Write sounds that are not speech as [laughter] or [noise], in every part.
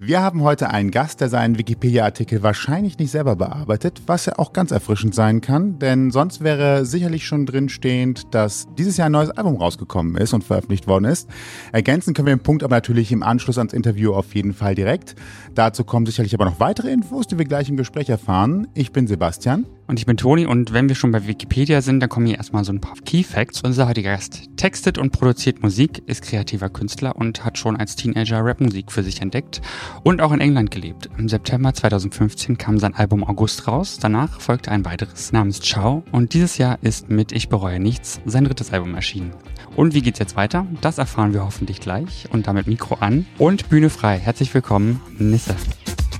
Wir haben heute einen Gast, der seinen Wikipedia-Artikel wahrscheinlich nicht selber bearbeitet, was ja auch ganz erfrischend sein kann, denn sonst wäre sicherlich schon drinstehend, dass dieses Jahr ein neues Album rausgekommen ist und veröffentlicht worden ist. Ergänzen können wir den Punkt aber natürlich im Anschluss ans Interview auf jeden Fall direkt. Dazu kommen sicherlich aber noch weitere Infos, die wir gleich im Gespräch erfahren. Ich bin Sebastian. Und ich bin Toni und wenn wir schon bei Wikipedia sind, dann kommen hier erstmal so ein paar Key Facts. Unser heutiger Gast textet und produziert Musik, ist kreativer Künstler und hat schon als Teenager Rapmusik für sich entdeckt und auch in England gelebt. Im September 2015 kam sein Album August raus, danach folgte ein weiteres namens Ciao und dieses Jahr ist mit Ich bereue nichts sein drittes Album erschienen. Und wie geht's jetzt weiter? Das erfahren wir hoffentlich gleich und damit Mikro an und Bühne frei. Herzlich willkommen, Nisse.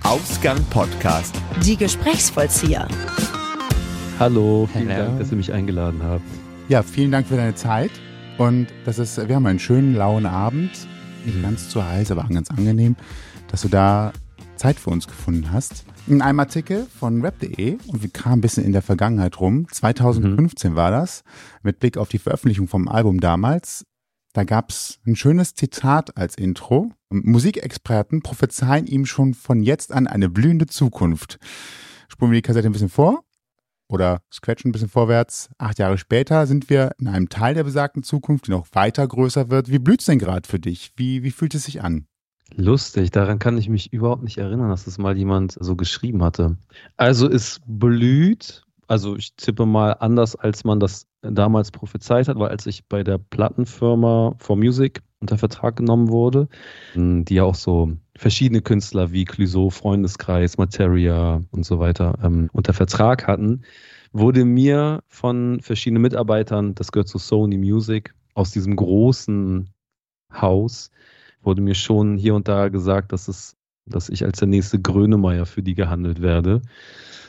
Ausgang Podcast. Die Gesprächsvollzieher. Hallo, vielen Hello. Dank, dass ihr mich eingeladen habt. Ja, vielen Dank für deine Zeit. Und das ist, wir haben einen schönen lauen Abend. Nicht ganz zu heiß, aber ganz angenehm, dass du da Zeit für uns gefunden hast. In einem Artikel von rap.de und wir kamen ein bisschen in der Vergangenheit rum. 2015 war das, mit Blick auf die Veröffentlichung vom Album damals. Da gab es ein schönes Zitat als Intro. Musikexperten prophezeien ihm schon von jetzt an eine blühende Zukunft. Spulen wir die Kassette ein bisschen vor oder scratchen ein bisschen vorwärts. Acht Jahre später sind wir in einem Teil der besagten Zukunft, die noch weiter größer wird. Wie blüht's denn gerade für dich? Wie, wie fühlt es sich an? Lustig, daran kann ich mich überhaupt nicht erinnern, dass das mal jemand so geschrieben hatte. Also es blüht, also ich tippe mal anders, als man das damals prophezeit hat, weil als ich bei der Plattenfirma For Music unter Vertrag genommen wurde, die ja auch so verschiedene Künstler wie Clouseau, Freundeskreis, Materia und so weiter ähm, unter Vertrag hatten, wurde mir von verschiedenen Mitarbeitern, das gehört zu Sony Music, aus diesem großen Haus, wurde mir schon hier und da gesagt, dass es, dass ich als der nächste Grönemeyer für die gehandelt werde.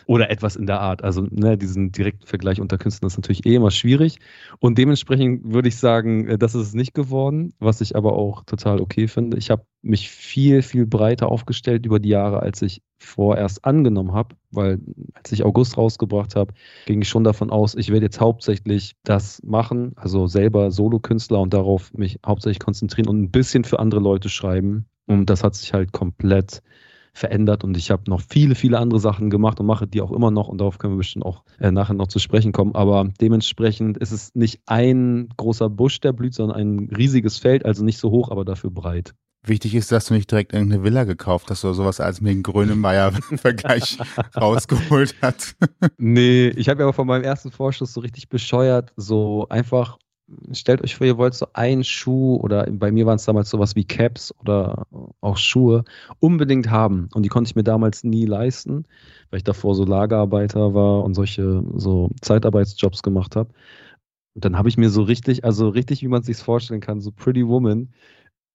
Oder etwas in der Art. Also ne, diesen direkten Vergleich unter Künstlern ist natürlich eh immer schwierig. Und dementsprechend würde ich sagen, äh, das ist es nicht geworden, was ich aber auch total okay finde. Ich habe mich viel, viel breiter aufgestellt über die Jahre, als ich vorerst angenommen habe, weil als ich August rausgebracht habe, ging ich schon davon aus, ich werde jetzt hauptsächlich das machen, also selber Solokünstler und darauf mich hauptsächlich konzentrieren und ein bisschen für andere Leute schreiben. Und das hat sich halt komplett verändert und ich habe noch viele, viele andere Sachen gemacht und mache die auch immer noch und darauf können wir bestimmt auch äh, nachher noch zu sprechen kommen. Aber dementsprechend ist es nicht ein großer Busch, der blüht, sondern ein riesiges Feld, also nicht so hoch, aber dafür breit. Wichtig ist, dass du nicht direkt irgendeine Villa gekauft hast oder sowas als mit dem Grönemeyer-Vergleich [laughs] rausgeholt hat. Nee, ich habe ja aber von meinem ersten Vorschuss so richtig bescheuert, so einfach, stellt euch vor, ihr wollt so einen Schuh oder bei mir waren es damals sowas wie Caps oder auch Schuhe unbedingt haben. Und die konnte ich mir damals nie leisten, weil ich davor so Lagerarbeiter war und solche so Zeitarbeitsjobs gemacht habe. Und dann habe ich mir so richtig, also richtig, wie man es sich vorstellen kann, so Pretty Woman,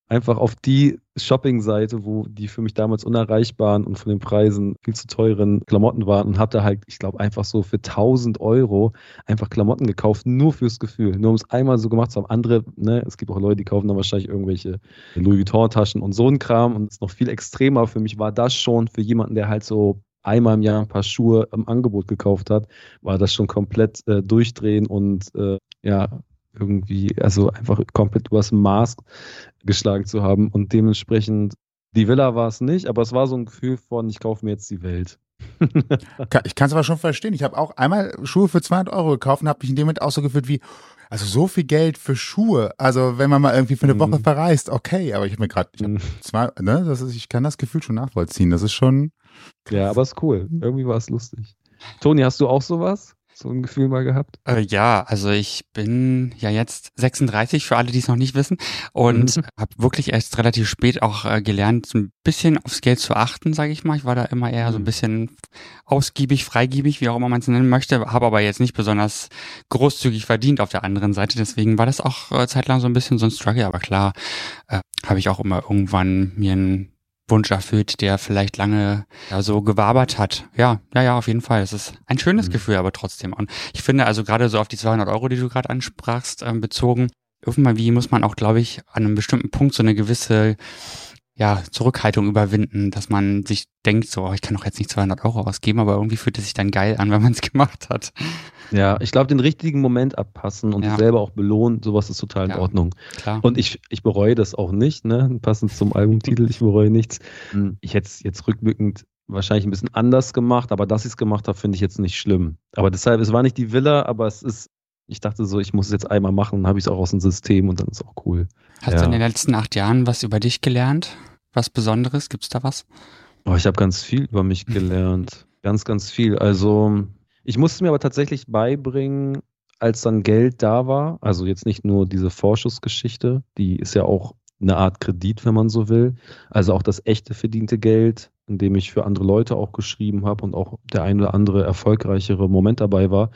einfach auf die Shopping-Seite, wo die für mich damals unerreichbaren und von den Preisen viel zu teuren Klamotten waren und habe da halt, ich glaube, einfach so für 1000 Euro einfach Klamotten gekauft, nur fürs Gefühl, nur um es einmal so gemacht zu haben. Andere, ne, es gibt auch Leute, die kaufen dann wahrscheinlich irgendwelche Louis Vuitton-Taschen und so ein Kram und es ist noch viel extremer. Für mich war das schon für jemanden, der halt so einmal im Jahr ein paar Schuhe im Angebot gekauft hat, war das schon komplett äh, durchdrehen und äh, ja, irgendwie, also einfach komplett übers Maß geschlagen zu haben. Und dementsprechend, die Villa war es nicht, aber es war so ein Gefühl von, ich kaufe mir jetzt die Welt. [laughs] ich kann es aber schon verstehen. Ich habe auch einmal Schuhe für 200 Euro gekauft und habe mich in dem Moment auch so gefühlt wie, also so viel Geld für Schuhe. Also wenn man mal irgendwie für eine Woche Mhm. verreist, okay. Aber ich habe mir gerade, ich, hab Mhm. ne, das ist, ich kann das Gefühl schon nachvollziehen. Das ist schon, Ja, aber es ist cool. Irgendwie war es lustig. Toni, hast du auch sowas? So ein Gefühl mal gehabt? Äh, ja, also ich bin ja jetzt 36 für alle, die es noch nicht wissen und Mhm. habe wirklich erst relativ spät auch äh, gelernt, so ein bisschen aufs Geld zu achten, sage ich mal. Ich war da immer eher so ein Mhm. bisschen ausgiebig, freigiebig, wie auch immer man es nennen möchte, habe aber jetzt nicht besonders großzügig verdient auf der anderen Seite. Deswegen war das auch äh, zeitlang so ein bisschen so ein Struggle. Aber klar, äh, habe ich auch immer irgendwann mir einen Wunsch erfüllt, der vielleicht lange ja, so gewabert hat. Ja, ja, ja, auf jeden Fall. Es ist ein schönes Mhm. Gefühl, aber trotzdem. Und ich finde also gerade so auf die 200 Euro, die du gerade ansprachst, ähm, bezogen, irgendwann wie muss man auch, glaube ich, an einem bestimmten Punkt so eine gewisse ja, Zurückhaltung überwinden, dass man sich denkt, so, oh, ich kann doch jetzt nicht 200 Euro ausgeben, aber irgendwie fühlt es sich dann geil an, [laughs] wenn man es gemacht hat. Ja, ich glaube, den richtigen Moment abpassen und Ja. sich selber auch belohnen, sowas ist total in Ja. Ordnung. Klar. Und ich, ich bereue das auch nicht, ne? Passend zum Albumtitel, ich bereue nichts. Ich hätte es jetzt rückblickend wahrscheinlich ein bisschen anders gemacht, aber dass ich es gemacht habe, finde ich jetzt nicht schlimm. Aber deshalb, es war nicht die Villa, aber es ist, ich dachte so, ich muss es jetzt einmal machen, dann habe ich es auch aus dem System und dann ist auch cool. Hast ja. du in den letzten acht Jahren was über dich gelernt? Was Besonderes? Gibt's da was? Oh, ich habe ganz viel über mich gelernt. Ganz, ganz viel. Also, ich musste mir aber tatsächlich beibringen, als dann Geld da war, also jetzt nicht nur diese Vorschussgeschichte, die ist ja auch eine Art Kredit, wenn man so will. Also auch das echte verdiente Geld, in dem ich für andere Leute auch geschrieben habe und auch der ein oder andere erfolgreichere Moment dabei war,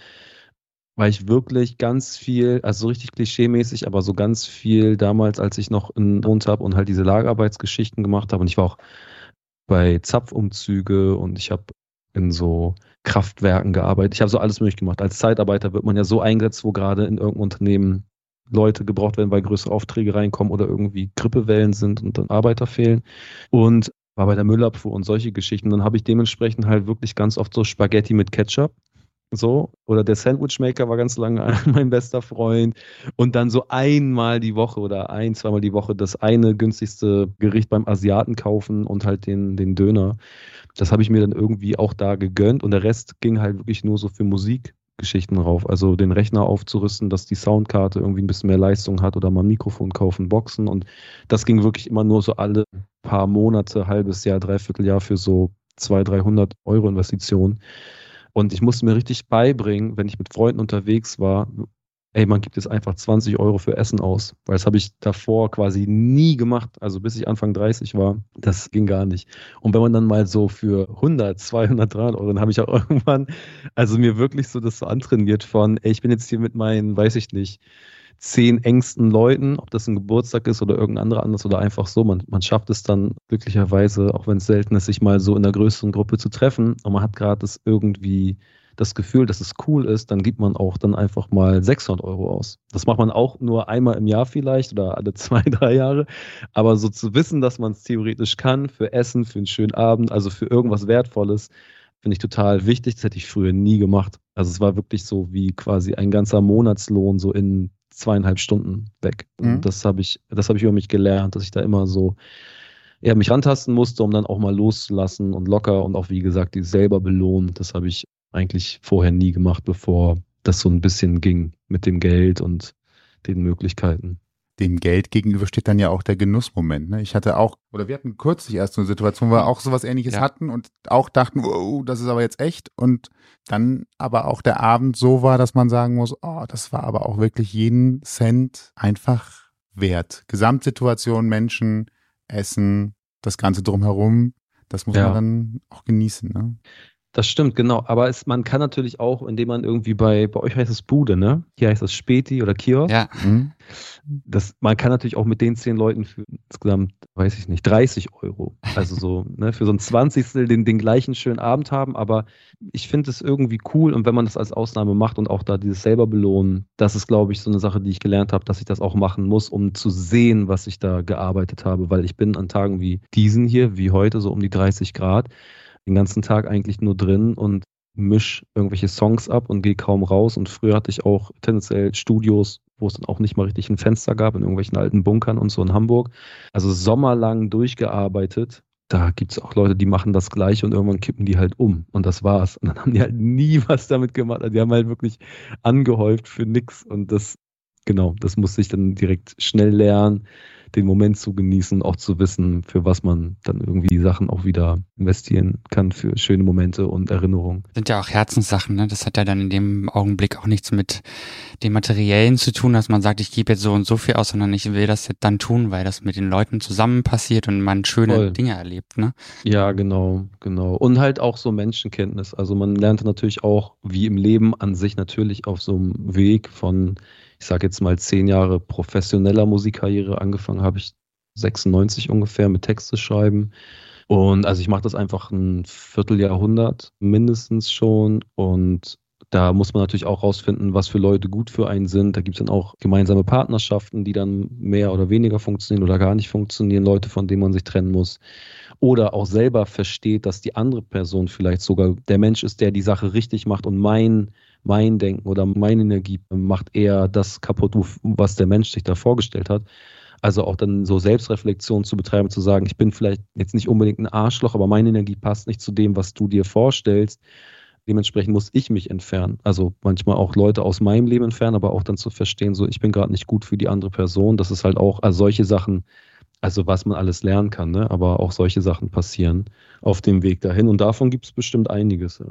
weil ich wirklich ganz viel, also so richtig klischeemäßig, aber so ganz viel damals, als ich noch in Wohnt habe und halt diese Lagerarbeitsgeschichten gemacht habe und ich war auch bei Zapfumzüge und ich habe in so Kraftwerken gearbeitet. Ich habe so alles möglich gemacht. Als Zeitarbeiter wird man ja so eingesetzt, wo gerade in irgendeinem Unternehmen Leute gebraucht werden, weil größere Aufträge reinkommen oder irgendwie Grippewellen sind und dann Arbeiter fehlen. Und war bei der Müllabfuhr und solche Geschichten. Dann habe ich dementsprechend halt wirklich ganz oft so Spaghetti mit Ketchup. So, oder der Sandwichmaker war ganz lange [laughs] mein bester Freund. Und dann so einmal die Woche oder ein, zweimal die Woche das eine günstigste Gericht beim Asiaten kaufen und halt den, den Döner. Das habe ich mir dann irgendwie auch da gegönnt und der Rest ging halt wirklich nur so für Musikgeschichten rauf. Also den Rechner aufzurüsten, dass die Soundkarte irgendwie ein bisschen mehr Leistung hat oder mal ein Mikrofon kaufen, Boxen und das ging wirklich immer nur so alle paar Monate, halbes Jahr, dreiviertel Jahr für so 200, 300 Euro Investitionen. Und ich musste mir richtig beibringen, wenn ich mit Freunden unterwegs war, ey, man gibt jetzt einfach 20 Euro für Essen aus. Weil das habe ich davor quasi nie gemacht. Also bis ich Anfang 30 war, das ging gar nicht. Und wenn man dann mal so für 100, 200, 300 Euro, dann habe ich auch [laughs] irgendwann, also mir wirklich so das so antrainiert von, ey, ich bin jetzt hier mit meinen, weiß ich nicht, zehn engsten Leuten, ob das ein Geburtstag ist oder irgendein anderer anders oder einfach so. Man, man schafft es dann glücklicherweise, auch wenn es selten ist, sich mal so in einer größeren Gruppe zu treffen und man hat gerade das irgendwie das Gefühl, dass es cool ist, dann gibt man auch dann einfach mal 600 Euro aus. Das macht man auch nur einmal im Jahr vielleicht oder alle [laughs] zwei, drei Jahre. Aber so zu wissen, dass man es theoretisch kann, für Essen, für einen schönen Abend, also für irgendwas Wertvolles, finde ich total wichtig. Das hätte ich früher nie gemacht. Also es war wirklich so wie quasi ein ganzer Monatslohn so in zweieinhalb Stunden weg. Mhm. Und das habe ich, das habe ich über mich gelernt, dass ich da immer so eher mich rantasten musste, um dann auch mal loszulassen und locker und auch wie gesagt, die selber belohnen. Das habe ich eigentlich vorher nie gemacht, bevor das so ein bisschen ging mit dem Geld und den Möglichkeiten. Dem Geld gegenüber steht dann ja auch der Genussmoment. Ne? Ich hatte auch, oder wir hatten kürzlich erst so eine Situation, wo wir auch sowas ähnliches Ja. hatten und auch dachten, wow, das ist aber jetzt echt. Und dann aber auch der Abend so war, dass man sagen muss, oh, das war aber auch wirklich jeden Cent einfach wert. Gesamtsituation, Menschen, Essen, das Ganze drumherum, das muss Ja. man dann auch genießen. Ne? Das stimmt, genau. Aber es, man kann natürlich auch, indem man irgendwie bei, bei euch heißt es Bude, ne? Hier heißt es Späti oder Kiosk. Ja, Hm? Das, man kann natürlich auch mit den zehn Leuten für insgesamt, weiß ich nicht, 30 Euro. Also so, ne, für so ein Zwanzigstel den, den gleichen schönen Abend haben. Aber ich finde es irgendwie cool und wenn man das als Ausnahme macht und auch da dieses selber belohnen, das ist, glaube ich, so eine Sache, die ich gelernt habe, dass ich das auch machen muss, um zu sehen, was ich da gearbeitet habe. Weil ich bin an Tagen wie diesen hier, wie heute, so um die 30 Grad, den ganzen Tag eigentlich nur drin und misch irgendwelche Songs ab und gehe kaum raus. Und früher hatte ich auch tendenziell Studios, wo es dann auch nicht mal richtig ein Fenster gab, in irgendwelchen alten Bunkern und so in Hamburg. Also sommerlang durchgearbeitet. Da gibt es auch Leute, die machen das gleiche und irgendwann kippen die halt um. Und das war's. Und dann haben die halt nie [laughs] was damit gemacht. Also die haben halt wirklich angehäuft für nix. Und das, genau, das musste ich dann direkt schnell lernen, den Moment zu genießen, auch zu wissen, für was man dann irgendwie die Sachen auch wieder investieren kann für schöne Momente und Erinnerungen. sind ja auch Herzenssachen, ne? Das hat ja dann in dem Augenblick auch nichts mit dem Materiellen zu tun, dass man sagt, ich gebe jetzt so und so viel aus, sondern ich will das jetzt dann tun, weil das mit den Leuten zusammen passiert und man schöne Voll. Dinge erlebt, ne? Ja, genau, genau. Und halt auch so Menschenkenntnis. Also man lernt natürlich auch, wie im Leben an sich natürlich auf so einem Weg von, ich sage jetzt mal zehn Jahre professioneller Musikkarriere angefangen habe ich 96 ungefähr mit Texte schreiben. Und also ich mache das einfach ein Vierteljahrhundert mindestens schon und Da muss man natürlich auch rausfinden, was für Leute gut für einen sind. Da gibt es dann auch gemeinsame Partnerschaften, die dann mehr oder weniger funktionieren oder gar nicht funktionieren, Leute, von denen man sich trennen muss. Oder auch selber versteht, dass die andere Person vielleicht sogar der Mensch ist, der die Sache richtig macht und mein, mein Denken oder meine Energie macht eher das kaputt, was der Mensch sich da vorgestellt hat. Also auch dann so Selbstreflexion zu betreiben, zu sagen, ich bin vielleicht jetzt nicht unbedingt ein Arschloch, aber meine Energie passt nicht zu dem, was du dir vorstellst. Dementsprechend muss ich mich entfernen. Also manchmal auch Leute aus meinem Leben entfernen, aber auch dann zu verstehen, so ich bin gerade nicht gut für die andere Person. Das ist halt auch, also solche Sachen, also was man alles lernen kann, ne? aber auch solche Sachen passieren auf dem Weg dahin. Und davon gibt es bestimmt einiges.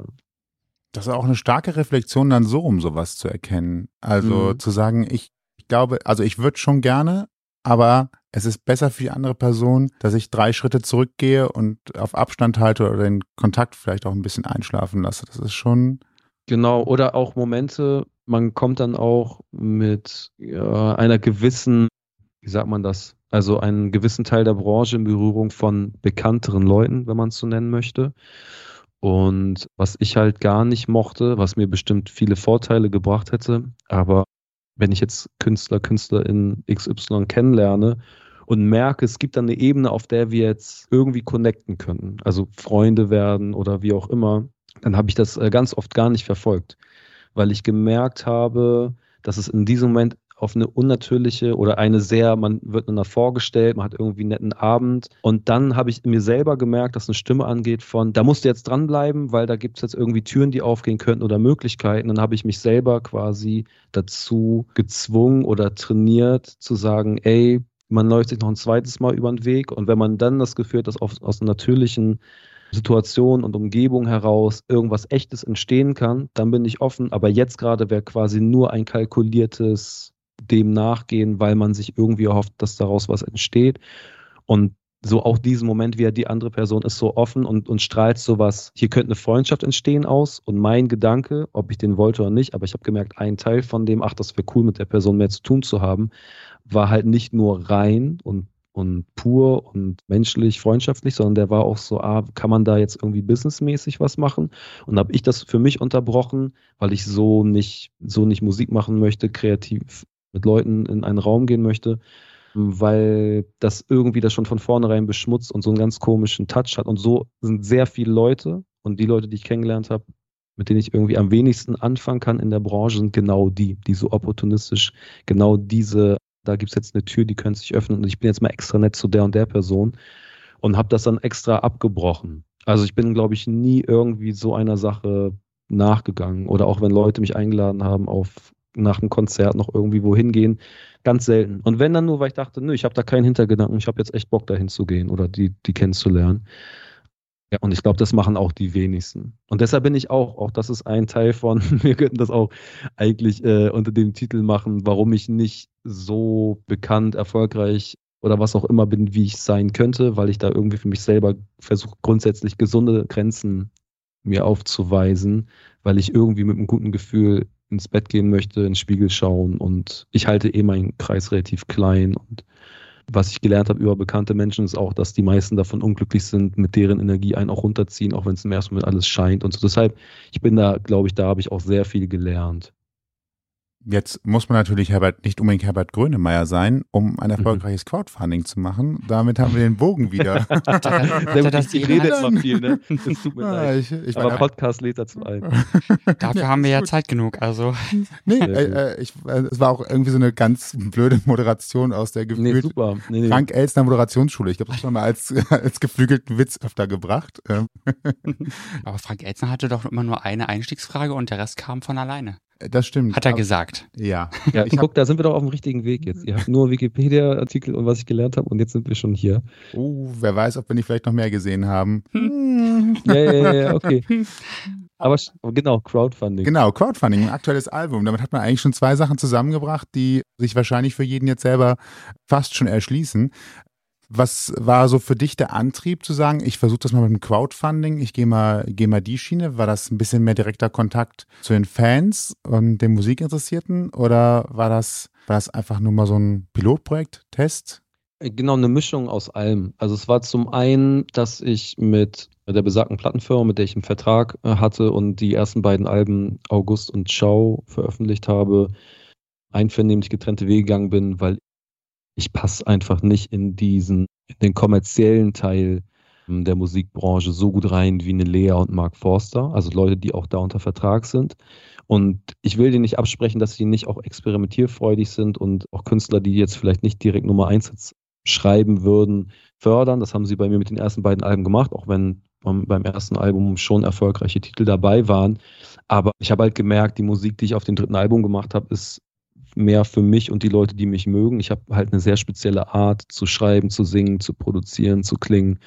Das ist auch eine starke Reflexion, dann so um sowas zu erkennen. Also mhm. zu sagen, ich, ich glaube, also ich würde schon gerne, aber es ist besser für die andere Person, dass ich drei Schritte zurückgehe und auf Abstand halte oder den Kontakt vielleicht auch ein bisschen einschlafen lasse. Das ist schon. Genau, oder auch Momente, man kommt dann auch mit ja, einer gewissen, wie sagt man das, also einen gewissen Teil der Branche in Berührung von bekannteren Leuten, wenn man es so nennen möchte. Und was ich halt gar nicht mochte, was mir bestimmt viele Vorteile gebracht hätte, aber wenn ich jetzt Künstler, Künstlerin XY kennenlerne und merke, es gibt dann eine Ebene, auf der wir jetzt irgendwie connecten können, also Freunde werden oder wie auch immer, dann habe ich das äh, ganz oft gar nicht verfolgt, weil ich gemerkt habe, dass es in diesem Moment auf eine unnatürliche oder eine sehr, man wird einander vorgestellt, man hat irgendwie einen netten Abend. Und dann habe ich mir selber gemerkt, dass eine Stimme angeht von, da musst du jetzt dranbleiben, weil da gibt es jetzt irgendwie Türen, die aufgehen könnten oder Möglichkeiten. Dann habe ich mich selber quasi dazu gezwungen oder trainiert zu sagen, ey, man läuft sich noch ein zweites Mal über den Weg. Und wenn man dann das Gefühl hat, dass aus, aus natürlichen Situation und Umgebung heraus irgendwas Echtes entstehen kann, dann bin ich offen. Aber jetzt gerade wäre quasi nur ein kalkuliertes dem nachgehen, weil man sich irgendwie erhofft, dass daraus was entsteht. Und so auch diesen Moment, wie die andere Person ist so offen und, und strahlt sowas, hier könnte eine Freundschaft entstehen aus und mein Gedanke, ob ich den wollte oder nicht, aber ich habe gemerkt, ein Teil von dem, ach, das wäre cool, mit der Person mehr zu tun zu haben, war halt nicht nur rein und, und pur und menschlich, freundschaftlich, sondern der war auch so, ah, kann man da jetzt irgendwie businessmäßig was machen? Und habe ich das für mich unterbrochen, weil ich so nicht, so nicht Musik machen möchte, kreativ mit Leuten in einen Raum gehen möchte, weil das irgendwie das schon von vornherein beschmutzt und so einen ganz komischen Touch hat. Und so sind sehr viele Leute und die Leute, die ich kennengelernt habe, mit denen ich irgendwie am wenigsten anfangen kann in der Branche, sind genau die, die so opportunistisch, genau diese, da gibt es jetzt eine Tür, die könnte sich öffnen und ich bin jetzt mal extra nett zu der und der Person und habe das dann extra abgebrochen. Also ich bin, glaube ich, nie irgendwie so einer Sache nachgegangen oder auch wenn Leute mich eingeladen haben auf nach einem Konzert noch irgendwie wohin gehen. Ganz selten. Und wenn dann nur, weil ich dachte, nö, ich habe da keinen Hintergedanken, ich habe jetzt echt Bock dahin zu gehen oder die, die kennenzulernen. Ja, und ich glaube, das machen auch die wenigsten. Und deshalb bin ich auch, auch das ist ein Teil von, [laughs] wir könnten das auch eigentlich äh, unter dem Titel machen, warum ich nicht so bekannt, erfolgreich oder was auch immer bin, wie ich sein könnte, weil ich da irgendwie für mich selber versuche, grundsätzlich gesunde Grenzen mir aufzuweisen, weil ich irgendwie mit einem guten Gefühl ins Bett gehen möchte, ins Spiegel schauen und ich halte eh meinen Kreis relativ klein und was ich gelernt habe über bekannte Menschen ist auch, dass die meisten davon unglücklich sind, mit deren Energie einen auch runterziehen, auch wenn es im ersten Moment alles scheint und so. Deshalb, ich bin da, glaube ich, da habe ich auch sehr viel gelernt. Jetzt muss man natürlich Herbert, nicht unbedingt Herbert Grönemeyer sein, um ein mhm. erfolgreiches Crowdfunding zu machen. Damit haben wir den Bogen wieder. [laughs] Sehr das ich rede immer viel, ne? [laughs] Das tut mir ah, leid. Ich, ich Aber Podcast lädt dazu ein. [laughs] Dafür ja, haben wir ja gut. Zeit genug, also. Nee, äh, äh, ich, äh, es war auch irgendwie so eine ganz blöde Moderation aus der gefühlt nee, super. Nee, nee. Frank Elstner Moderationsschule. Ich glaube, das haben wir als, als geflügelten Witz öfter gebracht. Ähm. Aber Frank Elstner hatte doch immer nur eine Einstiegsfrage und der Rest kam von alleine. Das stimmt. Hat er gesagt. Ja. [laughs] Ja, ich guck, da sind wir doch auf dem richtigen Weg jetzt. Ihr habt nur Wikipedia-Artikel und was ich gelernt habe und jetzt sind wir schon hier. Oh, wer weiß, ob wir nicht vielleicht noch mehr gesehen haben. [laughs] ja, ja, ja, okay. Aber genau, Crowdfunding. Genau, Crowdfunding, ein aktuelles Album. Damit hat man eigentlich schon zwei Sachen zusammengebracht, die sich wahrscheinlich für jeden jetzt selber fast schon erschließen. Was war so für dich der Antrieb zu sagen, ich versuche das mal mit dem Crowdfunding, ich gehe mal, geh mal die Schiene? War das ein bisschen mehr direkter Kontakt zu den Fans und den Musikinteressierten oder war das, war das einfach nur mal so ein Pilotprojekt, Test? Genau, eine Mischung aus allem. Also es war zum einen, dass ich mit der besagten Plattenfirma, mit der ich einen Vertrag äh, hatte und die ersten beiden Alben August und Ciao veröffentlicht habe, einvernehmlich getrennte Wege gegangen bin, weil ich passe einfach nicht in diesen, in den kommerziellen Teil ähm, der Musikbranche so gut rein wie eine Lea und Mark Forster, also Leute, die auch da unter Vertrag sind. Und ich will denen nicht absprechen, dass sie nicht auch experimentierfreudig sind und auch Künstler, die jetzt vielleicht nicht direkt Nummer eins schreiben würden, fördern. Das haben sie bei mir mit den ersten beiden Alben gemacht, auch wenn beim ersten Album schon erfolgreiche Titel dabei waren. Aber ich habe halt gemerkt, die Musik, die ich auf dem dritten Album gemacht habe, ist mehr für mich und die Leute, die mich mögen. Ich habe halt eine sehr spezielle Art zu schreiben, zu singen, zu produzieren, zu klingen.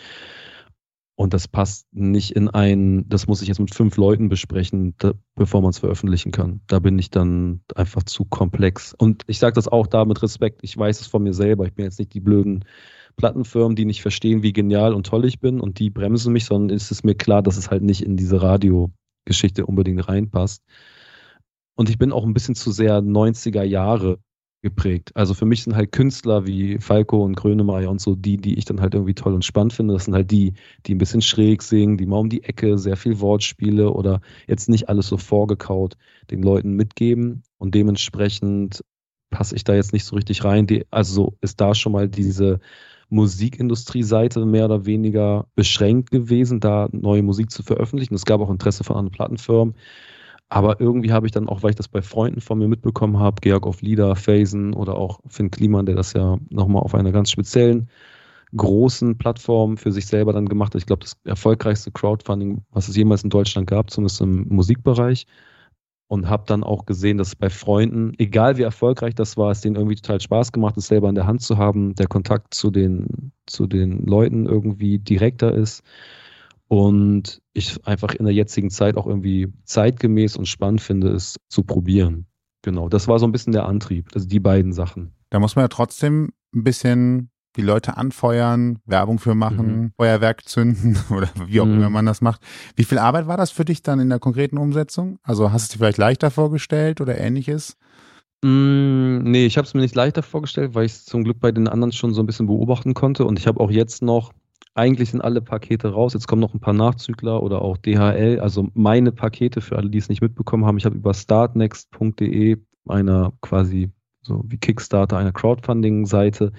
Und das passt nicht in ein, das muss ich jetzt mit fünf Leuten besprechen, da, bevor man es veröffentlichen kann. Da bin ich dann einfach zu komplex. Und ich sage das auch da mit Respekt. Ich weiß es von mir selber. Ich bin jetzt nicht die blöden Plattenfirmen, die nicht verstehen, wie genial und toll ich bin und die bremsen mich, sondern ist es mir klar, dass es halt nicht in diese Radiogeschichte unbedingt reinpasst. Und ich bin auch ein bisschen zu sehr 90er Jahre geprägt. Also für mich sind halt Künstler wie Falco und Grönemeyer und so die, die ich dann halt irgendwie toll und spannend finde. Das sind halt die, die ein bisschen schräg singen, die mal um die Ecke sehr viel Wortspiele oder jetzt nicht alles so vorgekaut den Leuten mitgeben. Und dementsprechend passe ich da jetzt nicht so richtig rein. Die, also ist da schon mal diese Musikindustrie-Seite mehr oder weniger beschränkt gewesen, da neue Musik zu veröffentlichen. Es gab auch Interesse von anderen Plattenfirmen. Aber irgendwie habe ich dann auch, weil ich das bei Freunden von mir mitbekommen habe, Georg auf Lieder, Phasen oder auch Finn Kliman, der das ja nochmal auf einer ganz speziellen großen Plattform für sich selber dann gemacht hat. Ich glaube, das erfolgreichste Crowdfunding, was es jemals in Deutschland gab, zumindest im Musikbereich. Und habe dann auch gesehen, dass bei Freunden, egal wie erfolgreich das war, es denen irgendwie total Spaß gemacht ist, selber in der Hand zu haben, der Kontakt zu den, zu den Leuten irgendwie direkter ist und ich einfach in der jetzigen Zeit auch irgendwie zeitgemäß und spannend finde, es zu probieren. Genau, das war so ein bisschen der Antrieb, also die beiden Sachen. Da muss man ja trotzdem ein bisschen die Leute anfeuern, Werbung für machen, mhm. Feuerwerk zünden [laughs] oder wie auch mhm. immer man das macht. Wie viel Arbeit war das für dich dann in der konkreten Umsetzung? Also hast du es dir vielleicht leichter vorgestellt oder ähnliches? Mm, nee, ich habe es mir nicht leichter vorgestellt, weil ich es zum Glück bei den anderen schon so ein bisschen beobachten konnte. Und ich habe auch jetzt noch eigentlich sind alle Pakete raus. Jetzt kommen noch ein paar Nachzügler oder auch DHL. Also meine Pakete für alle, die es nicht mitbekommen haben. Ich habe über startnext.de einer quasi so wie Kickstarter, einer Crowdfunding-Seite,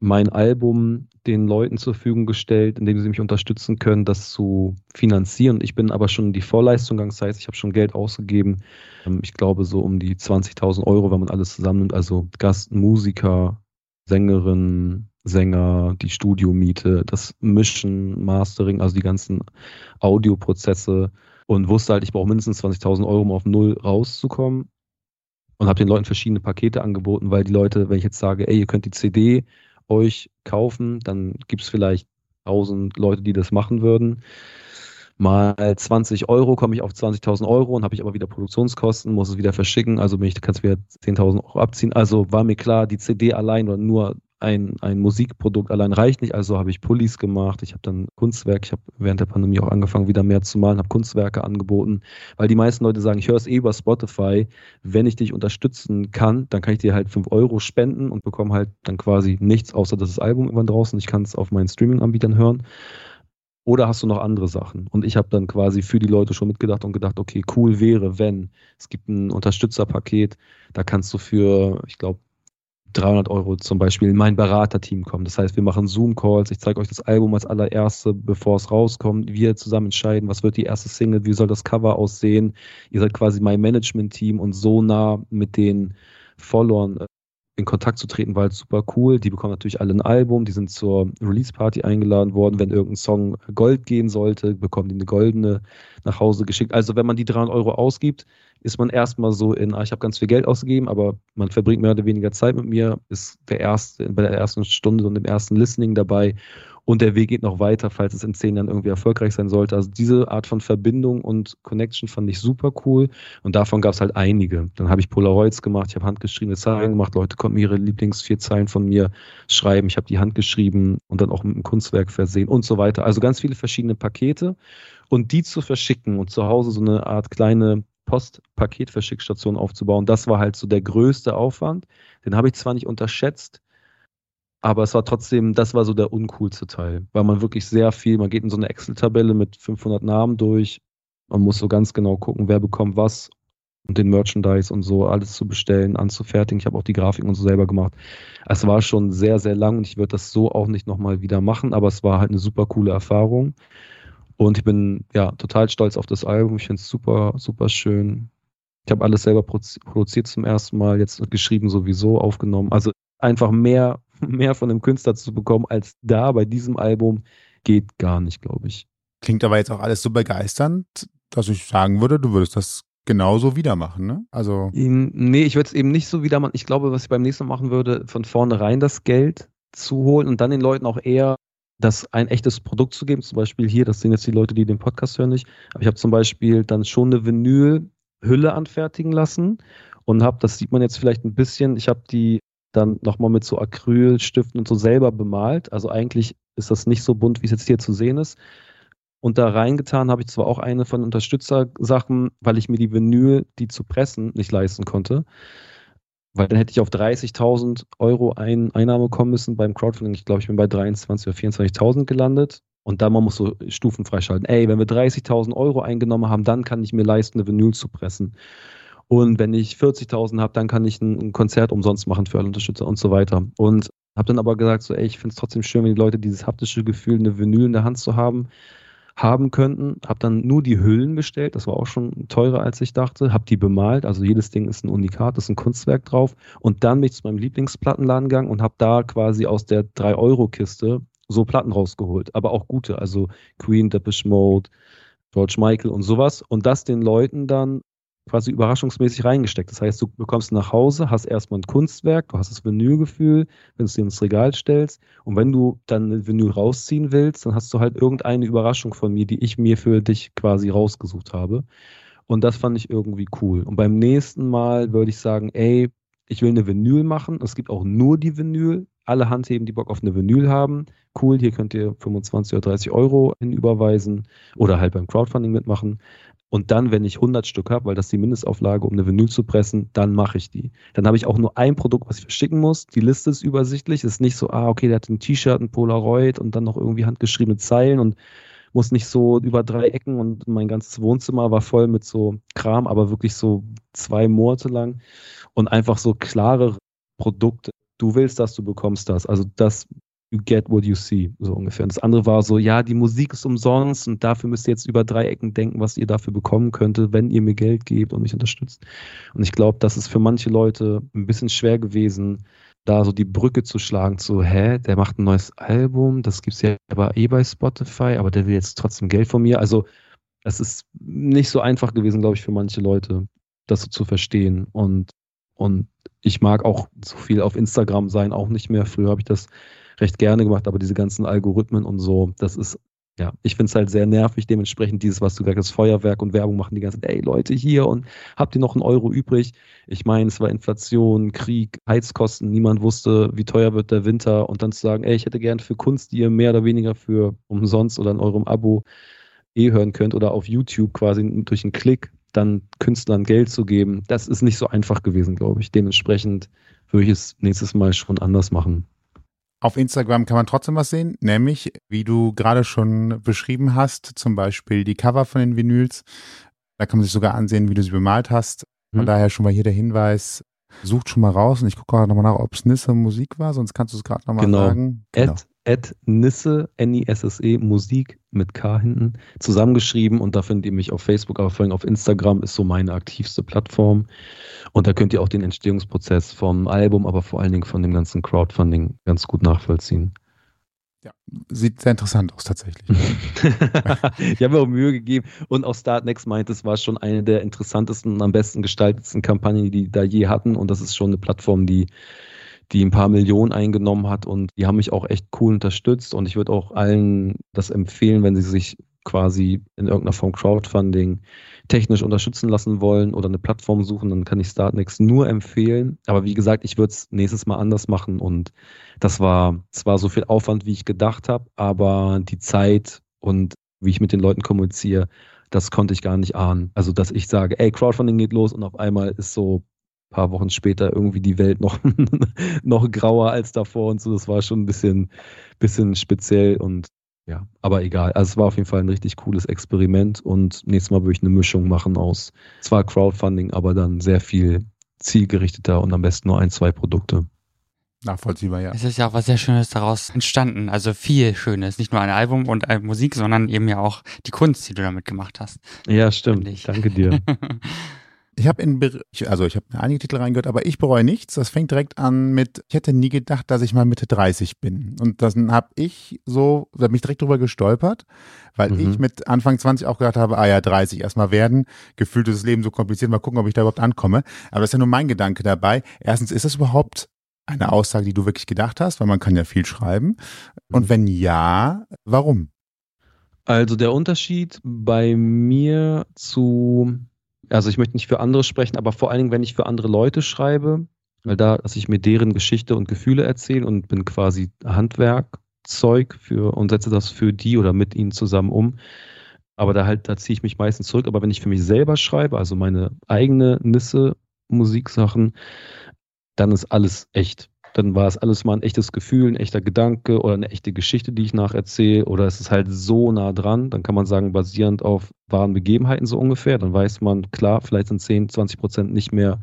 mein Album den Leuten zur Verfügung gestellt, indem sie mich unterstützen können, das zu finanzieren. Ich bin aber schon in die Vorleistung gegangen, das heißt, ich habe schon Geld ausgegeben. Ähm, ich glaube so um die 20.000 Euro, wenn man alles zusammennimmt, also Gast, Musiker, Sängerin, Sänger, die Studiomiete, das Mischen, Mastering, also die ganzen Audioprozesse und wusste halt, ich brauche mindestens 20.000 Euro, um auf Null rauszukommen und habe den Leuten verschiedene Pakete angeboten, weil die Leute, wenn ich jetzt sage, ey, ihr könnt die CD euch kaufen, dann gibt es vielleicht 1000 Leute, die das machen würden. Mal 20 Euro komme ich auf 20.000 Euro und habe ich aber wieder Produktionskosten, muss es wieder verschicken, also ich, kannst wieder 10.000 Euro abziehen. Also war mir klar, die CD allein oder nur ein, ein Musikprodukt allein reicht nicht, also habe ich Pullis gemacht, ich habe dann Kunstwerk, ich habe während der Pandemie auch angefangen, wieder mehr zu malen, habe Kunstwerke angeboten, weil die meisten Leute sagen, ich höre es eh über Spotify, wenn ich dich unterstützen kann, dann kann ich dir halt 5 Euro spenden und bekomme halt dann quasi nichts, außer dass das Album irgendwann draußen, ich kann es auf meinen Streaming-Anbietern hören. Oder hast du noch andere Sachen? Und ich habe dann quasi für die Leute schon mitgedacht und gedacht, okay, cool wäre, wenn es gibt ein Unterstützerpaket, da kannst du für, ich glaube, 300 Euro zum Beispiel in mein Beraterteam kommen. Das heißt, wir machen Zoom-Calls, ich zeige euch das Album als allererste, bevor es rauskommt. Wir zusammen entscheiden, was wird die erste Single, wie soll das Cover aussehen. Ihr seid quasi mein Management-Team und so nah mit den Followern in Kontakt zu treten, war halt super cool. Die bekommen natürlich alle ein Album, die sind zur Release-Party eingeladen worden. Wenn irgendein Song Gold gehen sollte, bekommen die eine goldene nach Hause geschickt. Also wenn man die 300 Euro ausgibt, ist man erstmal so in, ah, ich habe ganz viel Geld ausgegeben, aber man verbringt mehr oder weniger Zeit mit mir, ist der erste, bei der ersten Stunde und dem ersten Listening dabei und der Weg geht noch weiter, falls es in zehn Jahren irgendwie erfolgreich sein sollte. Also diese Art von Verbindung und Connection fand ich super cool und davon gab es halt einige. Dann habe ich Polaroids gemacht, ich habe handgeschriebene Zeilen gemacht, Leute konnten ihre Lieblings Zeilen von mir schreiben, ich habe die handgeschrieben und dann auch mit einem Kunstwerk versehen und so weiter. Also ganz viele verschiedene Pakete und die zu verschicken und zu Hause so eine Art kleine Postpaketverschickstation aufzubauen, das war halt so der größte Aufwand. Den habe ich zwar nicht unterschätzt, Aber es war trotzdem, das war so der uncoolste Teil, weil man wirklich sehr viel, man geht in so eine Excel-Tabelle mit 500 Namen durch. Man muss so ganz genau gucken, wer bekommt was und den Merchandise und so alles zu bestellen, anzufertigen. Ich habe auch die Grafiken und so selber gemacht. Es war schon sehr, sehr lang und ich würde das so auch nicht nochmal wieder machen, aber es war halt eine super coole Erfahrung. Und ich bin ja total stolz auf das Album. Ich finde es super, super schön. Ich habe alles selber produziert zum ersten Mal, jetzt geschrieben sowieso, aufgenommen. Also einfach mehr, [laughs] mehr von dem Künstler zu bekommen als da bei diesem Album geht gar nicht, glaube ich. Klingt aber jetzt auch alles so begeisternd, dass ich sagen würde, du würdest das genauso wieder machen, ne? Also. Nee, ich würde es eben nicht so wieder machen. Ich glaube, was ich beim nächsten Mal machen würde, von vornherein das Geld zu holen und dann den Leuten auch eher das ein echtes Produkt zu geben. Zum Beispiel hier, das sehen jetzt die Leute, die den Podcast hören nicht. Aber ich habe zum Beispiel dann schon eine Vinylhülle anfertigen lassen und habe, das sieht man jetzt vielleicht ein bisschen, ich habe die dann nochmal mit so Acrylstiften und so selber bemalt. Also eigentlich ist das nicht so bunt, wie es jetzt hier zu sehen ist. Und da reingetan habe ich zwar auch eine von Unterstützersachen, weil ich mir die Vinyl, die zu pressen, nicht leisten konnte. Weil dann hätte ich auf 30.000 Euro ein Einnahme kommen müssen beim Crowdfunding. Ich glaube, ich bin bei 23.000 oder 24.000 gelandet. Und dann man muss so Stufen freischalten. Ey, wenn wir 30.000 Euro eingenommen haben, dann kann ich mir leisten, eine Vinyl zu pressen. Und wenn ich 40.000 habe, dann kann ich ein, Konzert umsonst machen für alle Unterstützer und so weiter. Und habe dann aber gesagt, so, ey, ich finde es trotzdem schön, wenn die Leute dieses haptische Gefühl, eine Vinyl in der Hand zu haben haben könnten. Habe dann nur die Hüllen bestellt, das war auch schon teurer als ich dachte. Habe die bemalt, also jedes Ding ist ein Unikat, ist ein Kunstwerk drauf. Und dann bin ich zu meinem Lieblingsplattenladen gegangen und habe da quasi aus der 3-Euro-Kiste so Platten rausgeholt, aber auch gute, also Queen, Depeche Mode, George Michael und sowas. Und das den Leuten dann quasi überraschungsmäßig reingesteckt. Das heißt, du bekommst nach Hause, hast erstmal ein Kunstwerk, du hast das Vinylgefühl, wenn du es dir ins Regal stellst. Und wenn du dann ein Vinyl rausziehen willst, dann hast du halt irgendeine Überraschung von mir, die ich mir für dich quasi rausgesucht habe. Und das fand ich irgendwie cool. Und beim nächsten Mal würde ich sagen, ey, ich will eine Vinyl machen. Es gibt auch nur die Vinyl. Alle Handheben, die Bock auf eine Vinyl haben. Cool, hier könnt ihr 25 oder 30 Euro hinüberweisen oder halt beim Crowdfunding mitmachen. Und dann, wenn ich 100 Stück habe, weil das die Mindestauflage, um eine Vinyl zu pressen, dann mache ich die. Dann habe ich auch nur ein Produkt, was ich verschicken muss. Die Liste ist übersichtlich. Es ist nicht so, ah, okay, der hat ein T-Shirt, ein Polaroid und dann noch irgendwie handgeschriebene Zeilen und muss nicht so über drei Ecken und mein ganzes Wohnzimmer war voll mit so Kram, aber wirklich so zwei Monate lang und einfach so klare Produkte. Du willst das, du bekommst das. Also das you get what you see, so ungefähr. Und das andere war so, ja, die Musik ist umsonst und dafür müsst ihr jetzt über drei Ecken denken, was ihr dafür bekommen könntet, wenn ihr mir Geld gebt und mich unterstützt. Und ich glaube, das ist für manche Leute ein bisschen schwer gewesen, da so die Brücke zu schlagen zu, hä, der macht ein neues Album, das gibt's ja aber eh bei Spotify, aber der will jetzt trotzdem Geld von mir. Also es ist nicht so einfach gewesen, glaube ich, für manche Leute, das so zu verstehen. Und, und ich mag auch so viel auf Instagram sein, auch nicht mehr. Früher habe ich das recht gerne gemacht, aber diese ganzen Algorithmen und so, das ist, ja, ich finde es halt sehr nervig, dementsprechend dieses, was du gesagt hast, Feuerwerk und Werbung machen die ganze Zeit, ey Leute, hier und habt ihr noch einen Euro übrig? Ich meine, es war Inflation, Krieg, Heizkosten, niemand wusste, wie teuer wird der Winter und dann zu sagen, ey, ich hätte gern für Kunst, die ihr mehr oder weniger für umsonst oder in eurem Abo eh hören könnt oder auf YouTube quasi durch einen Klick dann Künstlern Geld zu geben, das ist nicht so einfach gewesen, glaube ich. Dementsprechend würde ich es nächstes Mal schon anders machen. Auf Instagram kann man trotzdem was sehen, nämlich, wie du gerade schon beschrieben hast, zum Beispiel die Cover von den Vinyls. Da kann man sich sogar ansehen, wie du sie bemalt hast. Von mhm. daher schon mal hier der Hinweis, sucht schon mal raus und ich gucke gerade nochmal nach, ob es Nisse Musik war, sonst kannst du es gerade nochmal genau. sagen. Genau at Nisse, N-I-S-S-E, Musik mit K hinten, zusammengeschrieben und da findet ihr mich auf Facebook, aber vor allem auf Instagram ist so meine aktivste Plattform. Und da könnt ihr auch den Entstehungsprozess vom Album, aber vor allen Dingen von dem ganzen Crowdfunding ganz gut nachvollziehen. Ja, sieht sehr interessant aus tatsächlich. [laughs] [laughs] ich habe mir auch Mühe gegeben und auch Startnext meint, es war schon eine der interessantesten und am besten gestaltetsten Kampagnen, die die da je hatten und das ist schon eine Plattform, die die ein paar Millionen eingenommen hat und die haben mich auch echt cool unterstützt und ich würde auch allen das empfehlen, wenn sie sich quasi in irgendeiner Form Crowdfunding technisch unterstützen lassen wollen oder eine Plattform suchen, dann kann ich Startnext nur empfehlen. Aber wie gesagt, ich würde es nächstes Mal anders machen und das war zwar so viel Aufwand, wie ich gedacht habe, aber die Zeit und wie ich mit den Leuten kommuniziere, das konnte ich gar nicht ahnen. Also, dass ich sage, ey, Crowdfunding geht los und auf einmal ist so paar Wochen später irgendwie die Welt noch, [laughs] noch grauer als davor und so. Das war schon ein bisschen, bisschen speziell und ja, aber egal. Also es war auf jeden Fall ein richtig cooles Experiment und nächstes Mal würde ich eine Mischung machen aus zwar Crowdfunding, aber dann sehr viel zielgerichteter und am besten nur ein, zwei Produkte. Nachvollziehbar, ja. Es ist ja auch was sehr Schönes daraus entstanden. Also viel Schönes. Nicht nur ein Album und eine Musik, sondern eben ja auch die Kunst, die du damit gemacht hast. Ja, stimmt. Danke dir. [laughs] Ich habe in, also ich habe einige Titel reingehört, aber ich bereue nichts. Das fängt direkt an mit, ich hätte nie gedacht, dass ich mal Mitte 30 bin. Und dann habe ich so, da bin ich direkt drüber gestolpert, weil mhm. ich mit Anfang 20 auch gedacht habe, ah ja, 30 erstmal werden. Gefühlt ist das Leben so kompliziert, mal gucken, ob ich da überhaupt ankomme. Aber das ist ja nur mein Gedanke dabei. Erstens, ist das überhaupt eine Aussage, die du wirklich gedacht hast? Weil man kann ja viel schreiben. Und mhm. wenn ja, warum? Also der Unterschied bei mir zu also ich möchte nicht für andere sprechen, aber vor allen Dingen, wenn ich für andere Leute schreibe, weil da, dass ich mir deren Geschichte und Gefühle erzähle und bin quasi Handwerkzeug für und setze das für die oder mit ihnen zusammen um. Aber da halt, da ziehe ich mich meistens zurück. Aber wenn ich für mich selber schreibe, also meine eigene Nisse Musiksachen, dann ist alles echt dann war es alles mal ein echtes Gefühl, ein echter Gedanke oder eine echte Geschichte, die ich nacherzähle. Oder es ist halt so nah dran, dann kann man sagen, basierend auf wahren Begebenheiten so ungefähr. Dann weiß man, klar, vielleicht sind 10, 20 Prozent nicht mehr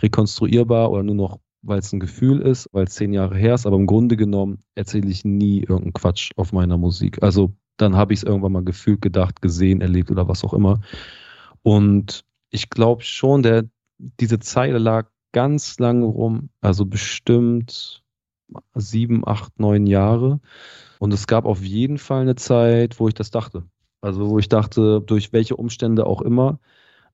rekonstruierbar oder nur noch, weil es ein Gefühl ist, weil es zehn Jahre her ist. Aber im Grunde genommen erzähle ich nie irgendeinen Quatsch auf meiner Musik. Also dann habe ich es irgendwann mal gefühlt, gedacht, gesehen, erlebt oder was auch immer. Und ich glaube schon, der, diese Zeile lag ganz lange rum, also bestimmt sieben, acht, neun Jahre. Und es gab auf jeden Fall eine Zeit, wo ich das dachte. Also wo ich dachte, durch welche Umstände auch immer,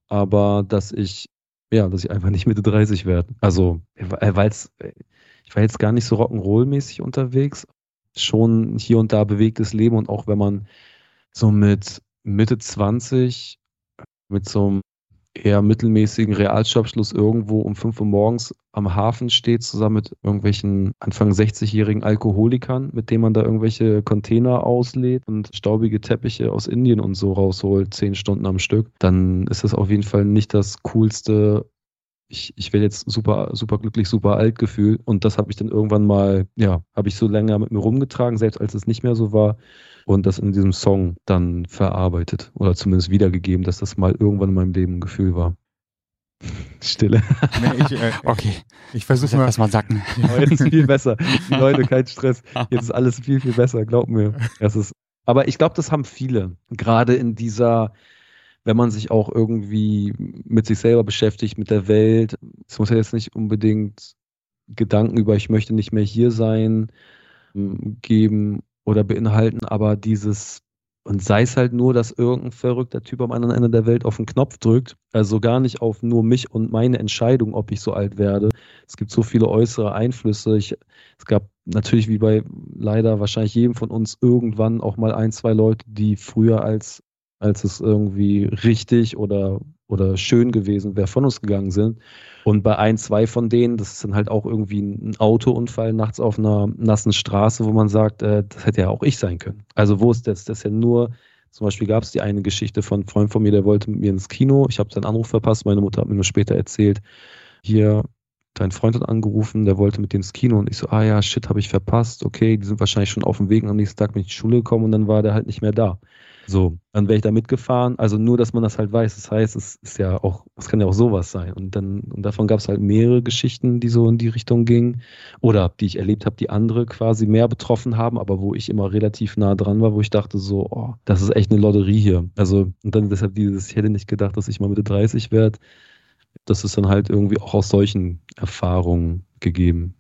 aber dass ich, ja, dass ich einfach nicht Mitte 30 werde. Also, weil es, ich war jetzt gar nicht so Rock'n'Roll-mäßig unterwegs. Schon hier und da bewegtes Leben und auch wenn man so mit Mitte 20 mit so einem eher mittelmäßigen Realschulabschluss irgendwo um 5 Uhr morgens am Hafen steht, zusammen mit irgendwelchen Anfang 60-jährigen Alkoholikern, mit denen man da irgendwelche Container auslädt und staubige Teppiche aus Indien und so rausholt, zehn Stunden am Stück, dann ist das auf jeden Fall nicht das coolste ich, ich werde jetzt super, super glücklich, super alt gefühlt. Und das habe ich dann irgendwann mal, ja, habe ich so länger mit mir rumgetragen, selbst als es nicht mehr so war und das in diesem Song dann verarbeitet oder zumindest wiedergegeben, dass das mal irgendwann in meinem Leben ein Gefühl war. [laughs] Stille. Nee, ich, äh, [laughs] okay. Ich versuche mal. Erstmal sacken. jetzt [laughs] ist viel besser. Leute, kein Stress. Jetzt ist alles viel, viel besser. Glaub mir. Das ist, aber ich glaube, das haben viele. Gerade in dieser, wenn man sich auch irgendwie mit sich selber beschäftigt, mit der Welt. Es muss ja jetzt nicht unbedingt Gedanken über, ich möchte nicht mehr hier sein, geben oder beinhalten aber dieses, und sei es halt nur, dass irgendein verrückter Typ am anderen Ende der Welt auf den Knopf drückt, also gar nicht auf nur mich und meine Entscheidung, ob ich so alt werde. Es gibt so viele äußere Einflüsse. Ich, es gab natürlich wie bei leider wahrscheinlich jedem von uns irgendwann auch mal ein, zwei Leute, die früher als, als es irgendwie richtig oder, oder schön gewesen wäre, von uns gegangen sind. Und bei ein, zwei von denen, das ist dann halt auch irgendwie ein Autounfall nachts auf einer nassen Straße, wo man sagt, äh, das hätte ja auch ich sein können. Also wo ist das? Das ist ja nur, zum Beispiel gab es die eine Geschichte von einem Freund von mir, der wollte mit mir ins Kino. Ich habe seinen Anruf verpasst. Meine Mutter hat mir nur später erzählt, hier, dein Freund hat angerufen, der wollte mit dir ins Kino. Und ich so, ah ja, shit, habe ich verpasst. Okay, die sind wahrscheinlich schon auf dem Weg am nächsten Tag bin ich in die Schule gekommen und dann war der halt nicht mehr da. So, dann wäre ich da mitgefahren. Also nur, dass man das halt weiß. Das heißt, es ist ja auch, es kann ja auch sowas sein. Und dann, und davon gab es halt mehrere Geschichten, die so in die Richtung gingen. Oder die ich erlebt habe, die andere quasi mehr betroffen haben, aber wo ich immer relativ nah dran war, wo ich dachte so, oh, das ist echt eine Lotterie hier. Also, und dann deshalb dieses, ich hätte nicht gedacht, dass ich mal Mitte 30 werde. Das ist dann halt irgendwie auch aus solchen Erfahrungen gegeben.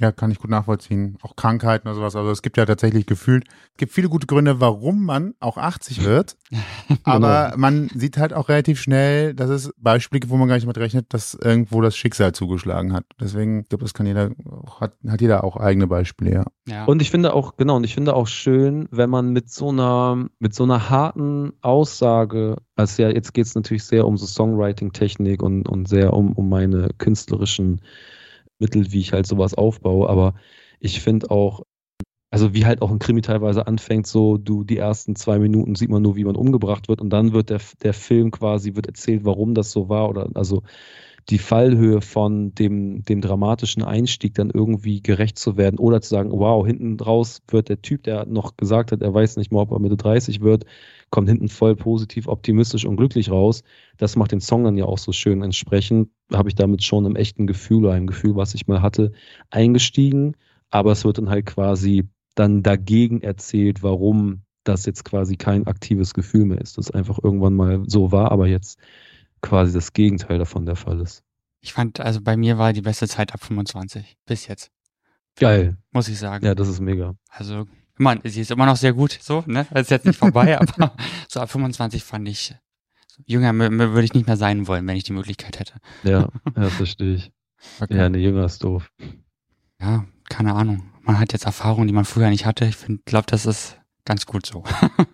Ja, kann ich gut nachvollziehen. Auch Krankheiten oder sowas. Also es gibt ja tatsächlich gefühlt, es gibt viele gute Gründe, warum man auch 80 wird. [laughs] aber genau. man sieht halt auch relativ schnell, dass es Beispiele gibt, wo man gar nicht mit rechnet, dass irgendwo das Schicksal zugeschlagen hat. Deswegen, ich glaube, das kann jeder, hat, hat jeder auch eigene Beispiele, ja. ja. Und ich finde auch, genau, und ich finde auch schön, wenn man mit so einer, mit so einer harten Aussage, also ja, jetzt geht es natürlich sehr um so Songwriting-Technik und, und sehr um, um meine künstlerischen Mittel, wie ich halt sowas aufbaue. Aber ich finde auch, also wie halt auch ein Krimi teilweise anfängt, so du die ersten zwei Minuten sieht man nur, wie man umgebracht wird und dann wird der, der Film quasi, wird erzählt, warum das so war oder also die Fallhöhe von dem, dem dramatischen Einstieg dann irgendwie gerecht zu werden oder zu sagen, wow, hinten raus wird der Typ, der noch gesagt hat, er weiß nicht mal, ob er Mitte 30 wird, kommt hinten voll positiv, optimistisch und glücklich raus. Das macht den Song dann ja auch so schön. Entsprechend habe ich damit schon im echten Gefühl oder einem Gefühl, was ich mal hatte, eingestiegen. Aber es wird dann halt quasi dann dagegen erzählt, warum das jetzt quasi kein aktives Gefühl mehr ist. Das einfach irgendwann mal so war, aber jetzt quasi das Gegenteil davon der Fall ist. Ich fand, also bei mir war die beste Zeit ab 25. Bis jetzt. Geil. Muss ich sagen. Ja, das ist mega. Also, man, sie ist immer noch sehr gut, so, ne? Ist jetzt nicht vorbei, [laughs] aber so ab 25 fand ich, jünger würde ich nicht mehr sein wollen, wenn ich die Möglichkeit hätte. Ja, [laughs] das verstehe ich. Okay. Ja, ne, jünger ist doof. Ja, keine Ahnung. Man hat jetzt Erfahrungen, die man früher nicht hatte. Ich glaube, das ist ganz gut so.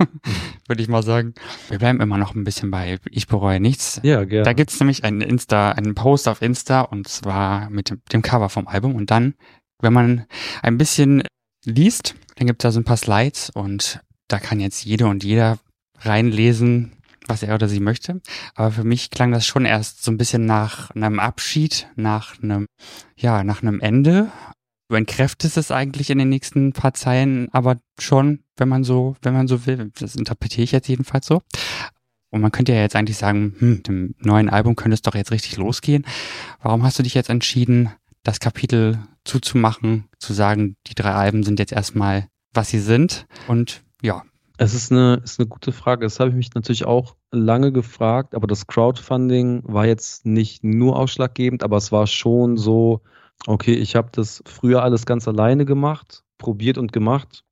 [laughs] Würde ich mal sagen. Wir bleiben immer noch ein bisschen bei Ich bereue nichts. Ja, gerne. Da gibt's nämlich einen Insta, einen Post auf Insta und zwar mit dem, dem Cover vom Album. Und dann, wenn man ein bisschen liest, dann gibt's da so ein paar Slides und da kann jetzt jede und jeder reinlesen, was er oder sie möchte. Aber für mich klang das schon erst so ein bisschen nach einem Abschied, nach einem, ja, nach einem Ende entkräftest es eigentlich in den nächsten paar Zeilen, aber schon, wenn man so, wenn man so will. Das interpretiere ich jetzt jedenfalls so. Und man könnte ja jetzt eigentlich sagen, hm, dem neuen Album könnte es doch jetzt richtig losgehen. Warum hast du dich jetzt entschieden, das Kapitel zuzumachen, zu sagen, die drei Alben sind jetzt erstmal, was sie sind? Und ja. Es ist eine, ist eine gute Frage. Das habe ich mich natürlich auch lange gefragt, aber das Crowdfunding war jetzt nicht nur ausschlaggebend, aber es war schon so, Okay, ich habe das früher alles ganz alleine gemacht, probiert und gemacht.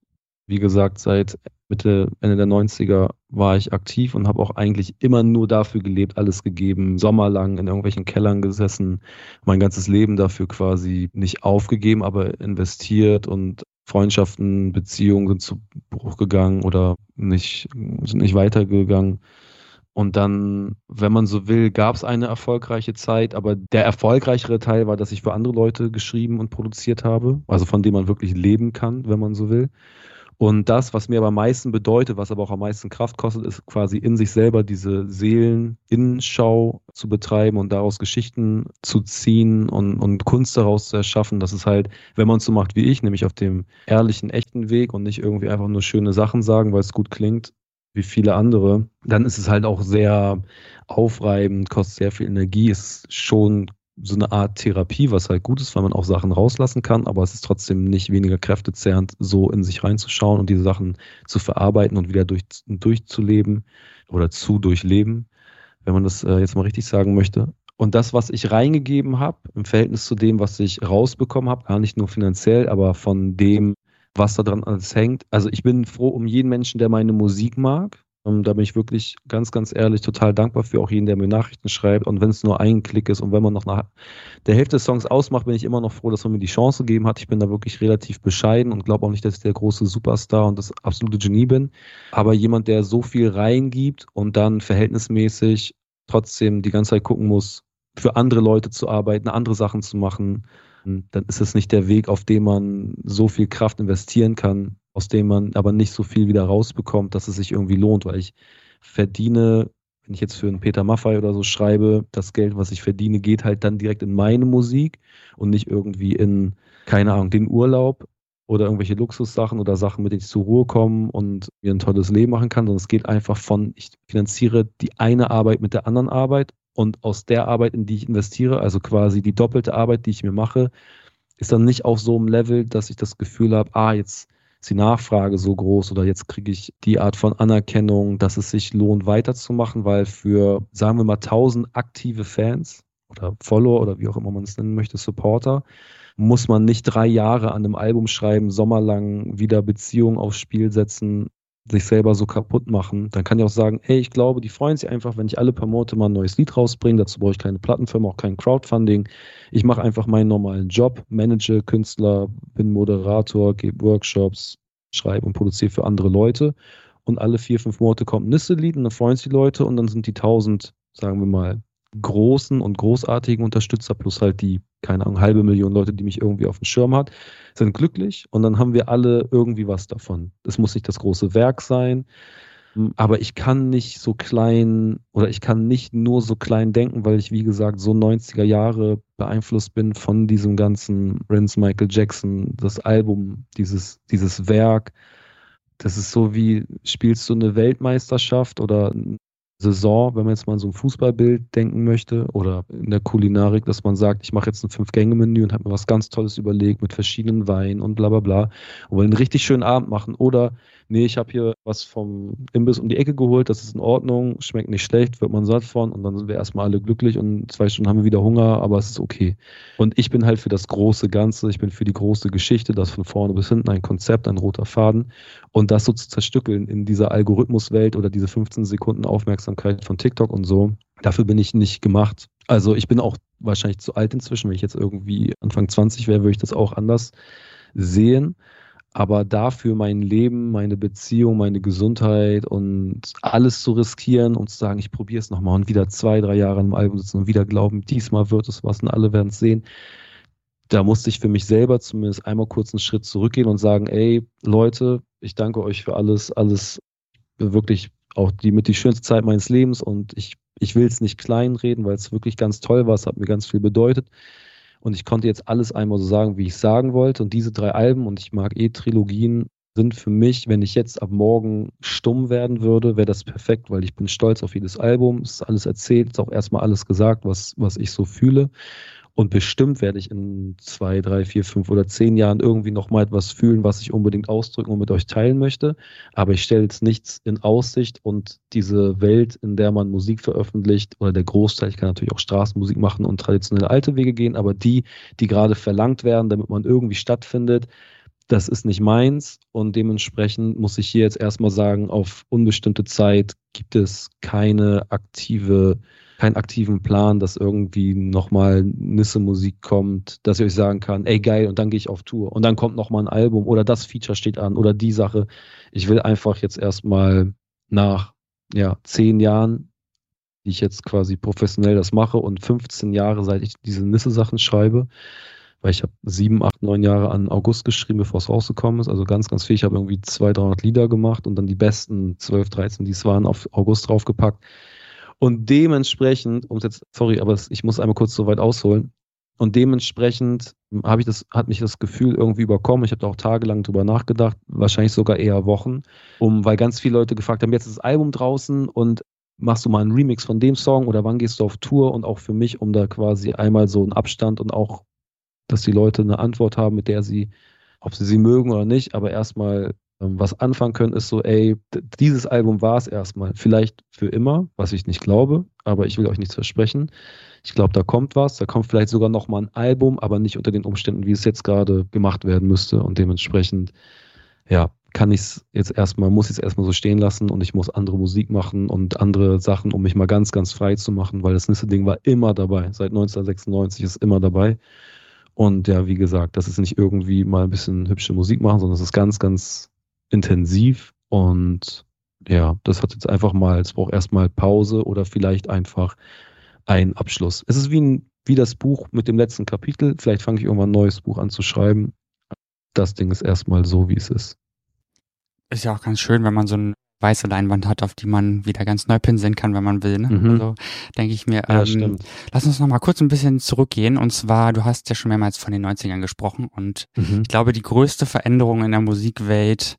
Wie gesagt, seit Mitte, Ende der 90er war ich aktiv und habe auch eigentlich immer nur dafür gelebt, alles gegeben, sommerlang in irgendwelchen Kellern gesessen, mein ganzes Leben dafür quasi nicht aufgegeben, aber investiert und Freundschaften, Beziehungen sind zu Bruch gegangen oder nicht, sind nicht weitergegangen. Und dann, wenn man so will, gab es eine erfolgreiche Zeit, aber der erfolgreichere Teil war, dass ich für andere Leute geschrieben und produziert habe, also von dem man wirklich leben kann, wenn man so will. Und das, was mir aber am meisten bedeutet, was aber auch am meisten Kraft kostet, ist quasi in sich selber diese Seelen-Innenschau zu betreiben und daraus Geschichten zu ziehen und, und Kunst daraus zu erschaffen. Das ist halt, wenn man es so macht wie ich, nämlich auf dem ehrlichen, echten Weg und nicht irgendwie einfach nur schöne Sachen sagen, weil es gut klingt, wie viele andere, dann ist es halt auch sehr aufreibend, kostet sehr viel Energie, ist schon so eine Art Therapie, was halt gut ist, weil man auch Sachen rauslassen kann, aber es ist trotzdem nicht weniger kräftezerrend, so in sich reinzuschauen und diese Sachen zu verarbeiten und wieder durch, durchzuleben oder zu durchleben, wenn man das äh, jetzt mal richtig sagen möchte. Und das, was ich reingegeben habe, im Verhältnis zu dem, was ich rausbekommen habe, gar nicht nur finanziell, aber von dem, was da dran alles hängt. Also ich bin froh um jeden Menschen, der meine Musik mag. Und da bin ich wirklich ganz, ganz ehrlich total dankbar für auch jeden, der mir Nachrichten schreibt. Und wenn es nur ein Klick ist und wenn man noch nach der Hälfte des Songs ausmacht, bin ich immer noch froh, dass man mir die Chance gegeben hat. Ich bin da wirklich relativ bescheiden und glaube auch nicht, dass ich der große Superstar und das absolute Genie bin. Aber jemand, der so viel reingibt und dann verhältnismäßig trotzdem die ganze Zeit gucken muss, für andere Leute zu arbeiten, andere Sachen zu machen, dann ist es nicht der Weg, auf dem man so viel Kraft investieren kann, aus dem man aber nicht so viel wieder rausbekommt, dass es sich irgendwie lohnt, weil ich verdiene, wenn ich jetzt für einen Peter Maffay oder so schreibe, das Geld, was ich verdiene, geht halt dann direkt in meine Musik und nicht irgendwie in, keine Ahnung, den Urlaub oder irgendwelche Luxussachen oder Sachen, mit denen ich zur Ruhe komme und mir ein tolles Leben machen kann, sondern es geht einfach von, ich finanziere die eine Arbeit mit der anderen Arbeit und aus der Arbeit, in die ich investiere, also quasi die doppelte Arbeit, die ich mir mache, ist dann nicht auf so einem Level, dass ich das Gefühl habe, ah, jetzt ist die Nachfrage so groß oder jetzt kriege ich die Art von Anerkennung, dass es sich lohnt, weiterzumachen, weil für, sagen wir mal, 1000 aktive Fans oder Follower oder wie auch immer man es nennen möchte, Supporter, muss man nicht drei Jahre an einem Album schreiben, sommerlang wieder Beziehungen aufs Spiel setzen, sich selber so kaputt machen, dann kann ich auch sagen, ey, ich glaube, die freuen sich einfach, wenn ich alle paar Monate mal ein neues Lied rausbringe. Dazu brauche ich keine Plattenfirma, auch kein Crowdfunding. Ich mache einfach meinen normalen Job, manage Künstler, bin Moderator, gebe Workshops, schreibe und produziere für andere Leute. Und alle vier, fünf Monate kommt ein Nisse-Lied und dann freuen sich die Leute und dann sind die tausend, sagen wir mal, großen und großartigen Unterstützer plus halt die, keine Ahnung, halbe Million Leute, die mich irgendwie auf dem Schirm hat, sind glücklich und dann haben wir alle irgendwie was davon. Es muss nicht das große Werk sein. Aber ich kann nicht so klein oder ich kann nicht nur so klein denken, weil ich, wie gesagt, so 90er Jahre beeinflusst bin von diesem ganzen Prince Michael Jackson, das Album, dieses, dieses Werk. Das ist so wie, spielst du eine Weltmeisterschaft oder Saison, wenn man jetzt mal in so ein Fußballbild denken möchte oder in der Kulinarik, dass man sagt, ich mache jetzt ein Fünf-Gänge-Menü und habe mir was ganz Tolles überlegt mit verschiedenen Weinen und bla bla bla und wollen einen richtig schönen Abend machen oder nee, ich habe hier was vom Imbiss um die Ecke geholt, das ist in Ordnung, schmeckt nicht schlecht, wird man satt von und dann sind wir erstmal alle glücklich und zwei Stunden haben wir wieder Hunger, aber es ist okay. Und ich bin halt für das große Ganze, ich bin für die große Geschichte, das von vorne bis hinten ein Konzept, ein roter Faden und das so zu zerstückeln in dieser Algorithmuswelt oder diese 15 Sekunden Aufmerksamkeit von TikTok und so, dafür bin ich nicht gemacht. Also ich bin auch wahrscheinlich zu alt inzwischen, wenn ich jetzt irgendwie Anfang 20 wäre, würde ich das auch anders sehen aber dafür mein Leben, meine Beziehung, meine Gesundheit und alles zu riskieren und zu sagen, ich probiere es nochmal und wieder zwei, drei Jahre am Album sitzen und wieder glauben, diesmal wird es was und alle werden es sehen. Da musste ich für mich selber zumindest einmal kurz einen Schritt zurückgehen und sagen, ey, Leute, ich danke euch für alles, alles wirklich auch die mit die schönste Zeit meines Lebens und ich, ich will es nicht kleinreden, weil es wirklich ganz toll war, es hat mir ganz viel bedeutet. Und ich konnte jetzt alles einmal so sagen, wie ich sagen wollte. Und diese drei Alben, und ich mag eh Trilogien, sind für mich, wenn ich jetzt ab morgen stumm werden würde, wäre das perfekt, weil ich bin stolz auf jedes Album. Es ist alles erzählt, es ist auch erstmal alles gesagt, was, was ich so fühle. Und bestimmt werde ich in zwei, drei, vier, fünf oder zehn Jahren irgendwie nochmal etwas fühlen, was ich unbedingt ausdrücken und mit euch teilen möchte. Aber ich stelle jetzt nichts in Aussicht und diese Welt, in der man Musik veröffentlicht, oder der Großteil, ich kann natürlich auch Straßenmusik machen und traditionelle alte Wege gehen, aber die, die gerade verlangt werden, damit man irgendwie stattfindet, das ist nicht meins und dementsprechend muss ich hier jetzt erstmal sagen, auf unbestimmte Zeit gibt es keine aktive keinen aktiven Plan, dass irgendwie nochmal Nisse-Musik kommt, dass ich euch sagen kann, ey geil, und dann gehe ich auf Tour und dann kommt nochmal ein Album oder das Feature steht an oder die Sache. Ich will einfach jetzt erstmal nach ja, zehn Jahren, die ich jetzt quasi professionell das mache und 15 Jahre, seit ich diese Nisse-Sachen schreibe, weil ich habe sieben, acht, neun Jahre an August geschrieben, bevor es rausgekommen ist. Also ganz, ganz viel. Ich habe irgendwie 200, 300 Lieder gemacht und dann die besten 12, 13, die es waren, auf August draufgepackt. Und dementsprechend, um jetzt, sorry, aber ich muss einmal kurz so weit ausholen. Und dementsprechend habe ich das, hat mich das Gefühl irgendwie überkommen. Ich habe da auch tagelang drüber nachgedacht, wahrscheinlich sogar eher Wochen, um, weil ganz viele Leute gefragt haben, jetzt ist das Album draußen und machst du mal einen Remix von dem Song oder wann gehst du auf Tour? Und auch für mich, um da quasi einmal so einen Abstand und auch, dass die Leute eine Antwort haben, mit der sie, ob sie sie mögen oder nicht, aber erstmal was anfangen können, ist so, ey, dieses Album war es erstmal. Vielleicht für immer, was ich nicht glaube, aber ich will euch nichts versprechen. Ich glaube, da kommt was. Da kommt vielleicht sogar nochmal ein Album, aber nicht unter den Umständen, wie es jetzt gerade gemacht werden müsste. Und dementsprechend, ja, kann ich es jetzt erstmal, muss ich es erstmal so stehen lassen und ich muss andere Musik machen und andere Sachen, um mich mal ganz, ganz frei zu machen, weil das nächste Ding war immer dabei. Seit 1996 ist immer dabei. Und ja, wie gesagt, das ist nicht irgendwie mal ein bisschen hübsche Musik machen, sondern es ist ganz, ganz intensiv und ja, das hat jetzt einfach mal, es braucht erstmal Pause oder vielleicht einfach ein Abschluss. Es ist wie, ein, wie das Buch mit dem letzten Kapitel. Vielleicht fange ich irgendwann ein neues Buch an zu schreiben. Das Ding ist erstmal so, wie es ist. Ist ja auch ganz schön, wenn man so ein weiße Leinwand hat, auf die man wieder ganz neu pinseln kann, wenn man will. Ne? Mhm. Also denke ich mir, ja, ähm, lass uns noch mal kurz ein bisschen zurückgehen. Und zwar, du hast ja schon mehrmals von den 90ern gesprochen und mhm. ich glaube, die größte Veränderung in der Musikwelt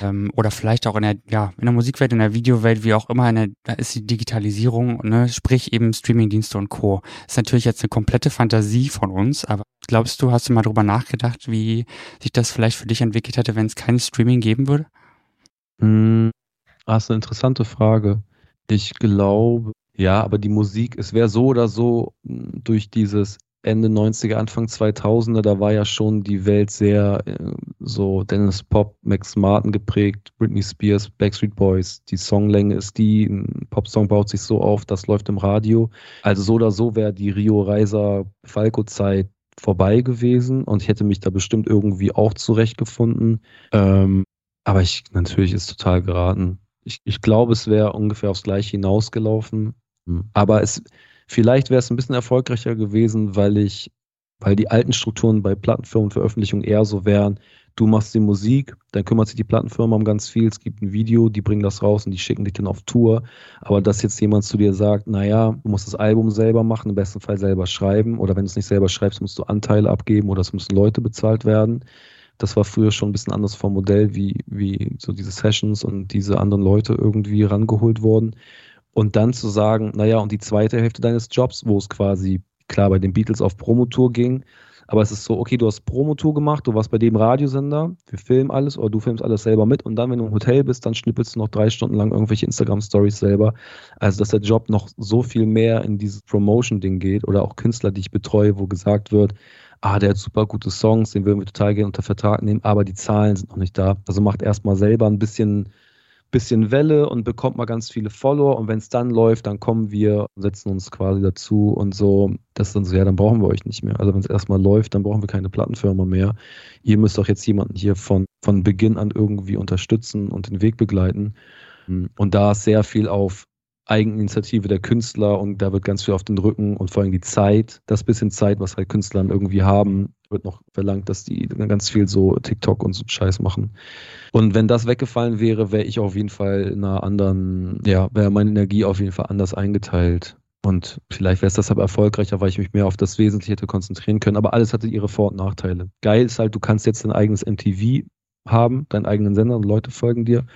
ähm, oder vielleicht auch in der, ja, in der Musikwelt, in der Videowelt, wie auch immer, der, da ist die Digitalisierung, ne? sprich eben Streamingdienste und Co. Ist natürlich jetzt eine komplette Fantasie von uns, aber glaubst du, hast du mal drüber nachgedacht, wie sich das vielleicht für dich entwickelt hätte, wenn es kein Streaming geben würde? Ah, ist eine interessante Frage. Ich glaube, ja, aber die Musik, es wäre so oder so hm, durch dieses Ende 90er, Anfang 2000er, da war ja schon die Welt sehr äh, so Dennis Pop, Max Martin geprägt, Britney Spears, Backstreet Boys. Die Songlänge ist die, ein Popsong baut sich so auf, das läuft im Radio. Also so oder so wäre die Rio Reiser Falco Zeit vorbei gewesen und ich hätte mich da bestimmt irgendwie auch zurechtgefunden. Ähm, aber ich, natürlich ist total geraten ich, ich glaube, es wäre ungefähr aufs Gleiche hinausgelaufen. Hm. Aber es, vielleicht wäre es ein bisschen erfolgreicher gewesen, weil ich, weil die alten Strukturen bei Plattenfirmen und Veröffentlichungen eher so wären, Du machst die Musik, dann kümmert sich die Plattenfirma um ganz viel. Es gibt ein Video, die bringen das raus und die schicken dich dann auf Tour. Aber dass jetzt jemand zu dir sagt, naja, du musst das Album selber machen, im besten Fall selber schreiben. Oder wenn du es nicht selber schreibst, musst du Anteile abgeben oder es müssen Leute bezahlt werden. Das war früher schon ein bisschen anders vom Modell, wie, wie so diese Sessions und diese anderen Leute irgendwie rangeholt wurden. Und dann zu sagen, naja, und die zweite Hälfte deines Jobs, wo es quasi klar bei den Beatles auf Promotour ging, aber es ist so, okay, du hast Promotour gemacht, du warst bei dem Radiosender, wir filmen alles oder du filmst alles selber mit und dann, wenn du im Hotel bist, dann schnippelst du noch drei Stunden lang irgendwelche Instagram-Stories selber. Also, dass der Job noch so viel mehr in dieses Promotion-Ding geht oder auch Künstler, die ich betreue, wo gesagt wird, ah, der hat super gute Songs, den würden wir total gerne unter Vertrag nehmen, aber die Zahlen sind noch nicht da. Also macht erstmal selber ein bisschen bisschen Welle und bekommt mal ganz viele Follower und wenn es dann läuft, dann kommen wir, setzen uns quasi dazu und so. Das ist dann so, ja, dann brauchen wir euch nicht mehr. Also wenn es erstmal läuft, dann brauchen wir keine Plattenfirma mehr. Ihr müsst doch jetzt jemanden hier von, von Beginn an irgendwie unterstützen und den Weg begleiten. Und da ist sehr viel auf Eigeninitiative der Künstler und da wird ganz viel auf den Rücken und vor allem die Zeit, das bisschen Zeit, was halt Künstler irgendwie haben, wird noch verlangt, dass die ganz viel so TikTok und so Scheiß machen. Und wenn das weggefallen wäre, wäre ich auf jeden Fall in einer anderen, ja, wäre meine Energie auf jeden Fall anders eingeteilt. Und vielleicht wäre es deshalb erfolgreicher, weil ich mich mehr auf das Wesentliche hätte konzentrieren können. Aber alles hatte ihre Vor- und Nachteile. Geil ist halt, du kannst jetzt dein eigenes MTV haben, deinen eigenen Sender und Leute folgen dir.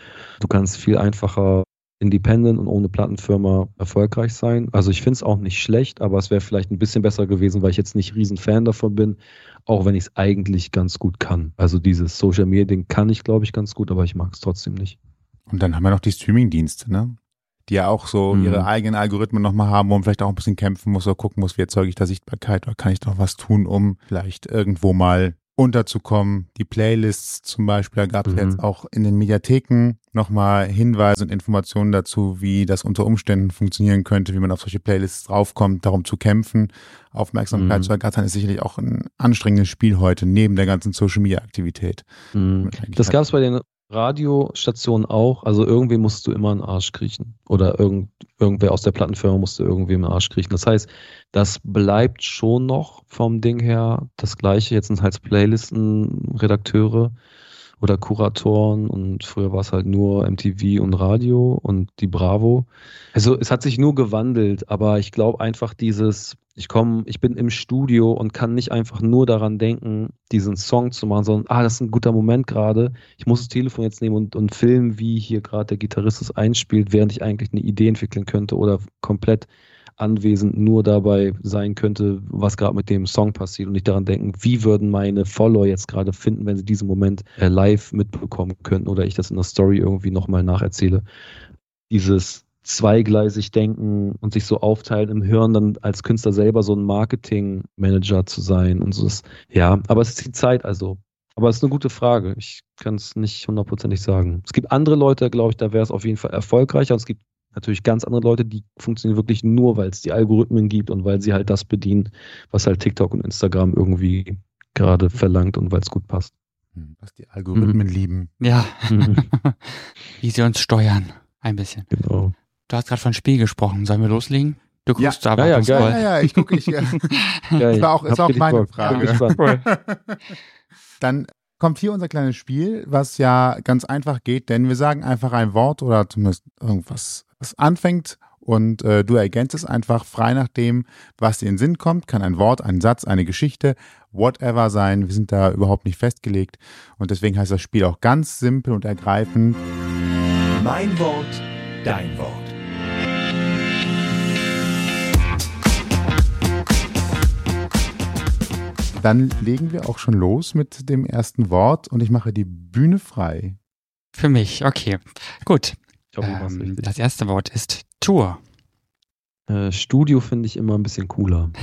Du kannst viel einfacher independent und ohne Plattenfirma erfolgreich sein. Also ich finde es auch nicht schlecht, aber es wäre vielleicht ein bisschen besser gewesen, weil ich jetzt nicht riesen Fan davon bin, auch wenn ich es eigentlich ganz gut kann. Also dieses Social Media Ding kann ich, glaube ich, ganz gut, aber ich mag es trotzdem nicht. Und dann haben wir noch die Streaming-Dienste, ne? Die ja auch so mhm. ihre eigenen Algorithmen nochmal haben, wo man vielleicht auch ein bisschen kämpfen muss oder gucken muss, wie erzeuge ich da Sichtbarkeit oder kann ich doch was tun, um vielleicht irgendwo mal unterzukommen. Die Playlists zum Beispiel, da gab es mhm. jetzt auch in den Mediatheken nochmal Hinweise und Informationen dazu, wie das unter Umständen funktionieren könnte, wie man auf solche Playlists draufkommt, darum zu kämpfen. Aufmerksamkeit mhm. zu ergattern ist sicherlich auch ein anstrengendes Spiel heute, neben der ganzen Social Media Aktivität. Mhm. Das gab es bei den Radiostation auch, also irgendwie musst du immer einen Arsch kriechen. Oder irgend, irgendwer aus der Plattenfirma musste irgendwie einen Arsch kriechen. Das heißt, das bleibt schon noch vom Ding her das gleiche. Jetzt sind halt Playlisten-Redakteure oder Kuratoren und früher war es halt nur MTV und Radio und die Bravo. Also es hat sich nur gewandelt, aber ich glaube einfach dieses, ich komme, ich bin im Studio und kann nicht einfach nur daran denken, diesen Song zu machen, sondern, ah, das ist ein guter Moment gerade. Ich muss das Telefon jetzt nehmen und, und filmen, wie hier gerade der Gitarrist es einspielt, während ich eigentlich eine Idee entwickeln könnte oder komplett anwesend nur dabei sein könnte, was gerade mit dem Song passiert und nicht daran denken, wie würden meine Follower jetzt gerade finden, wenn sie diesen Moment äh, live mitbekommen könnten oder ich das in der Story irgendwie nochmal nacherzähle. Dieses zweigleisig denken und sich so aufteilen im Hirn, dann als Künstler selber so ein Marketing-Manager zu sein und so. Ist, ja, aber es ist die Zeit, also. Aber es ist eine gute Frage. Ich kann es nicht hundertprozentig sagen. Es gibt andere Leute, glaube ich, da wäre es auf jeden Fall erfolgreicher. Und es gibt natürlich ganz andere Leute, die funktionieren wirklich nur, weil es die Algorithmen gibt und weil sie halt das bedienen, was halt TikTok und Instagram irgendwie gerade verlangt und weil es gut passt. Hm, was die Algorithmen mhm. lieben. Ja. Mhm. [laughs] Wie sie uns steuern. Ein bisschen. Genau. Du hast gerade von Spiel gesprochen. Sollen wir loslegen? Du guckst ja, aber ja, ja, ja, ja, ich gucke. Ich, ja. [laughs] das war auch, das war auch meine Frage. [laughs] Dann kommt hier unser kleines Spiel, was ja ganz einfach geht, denn wir sagen einfach ein Wort oder zumindest irgendwas es anfängt und äh, du ergänzt es einfach frei nach dem, was dir in den Sinn kommt. Kann ein Wort, ein Satz, eine Geschichte, whatever sein. Wir sind da überhaupt nicht festgelegt und deswegen heißt das Spiel auch ganz simpel und ergreifend. Mein Wort, dein Wort. Dann legen wir auch schon los mit dem ersten Wort und ich mache die Bühne frei. Für mich, okay. Gut. Hoffe, ähm, das erste Wort ist Tour. Äh, Studio finde ich immer ein bisschen cooler. [laughs]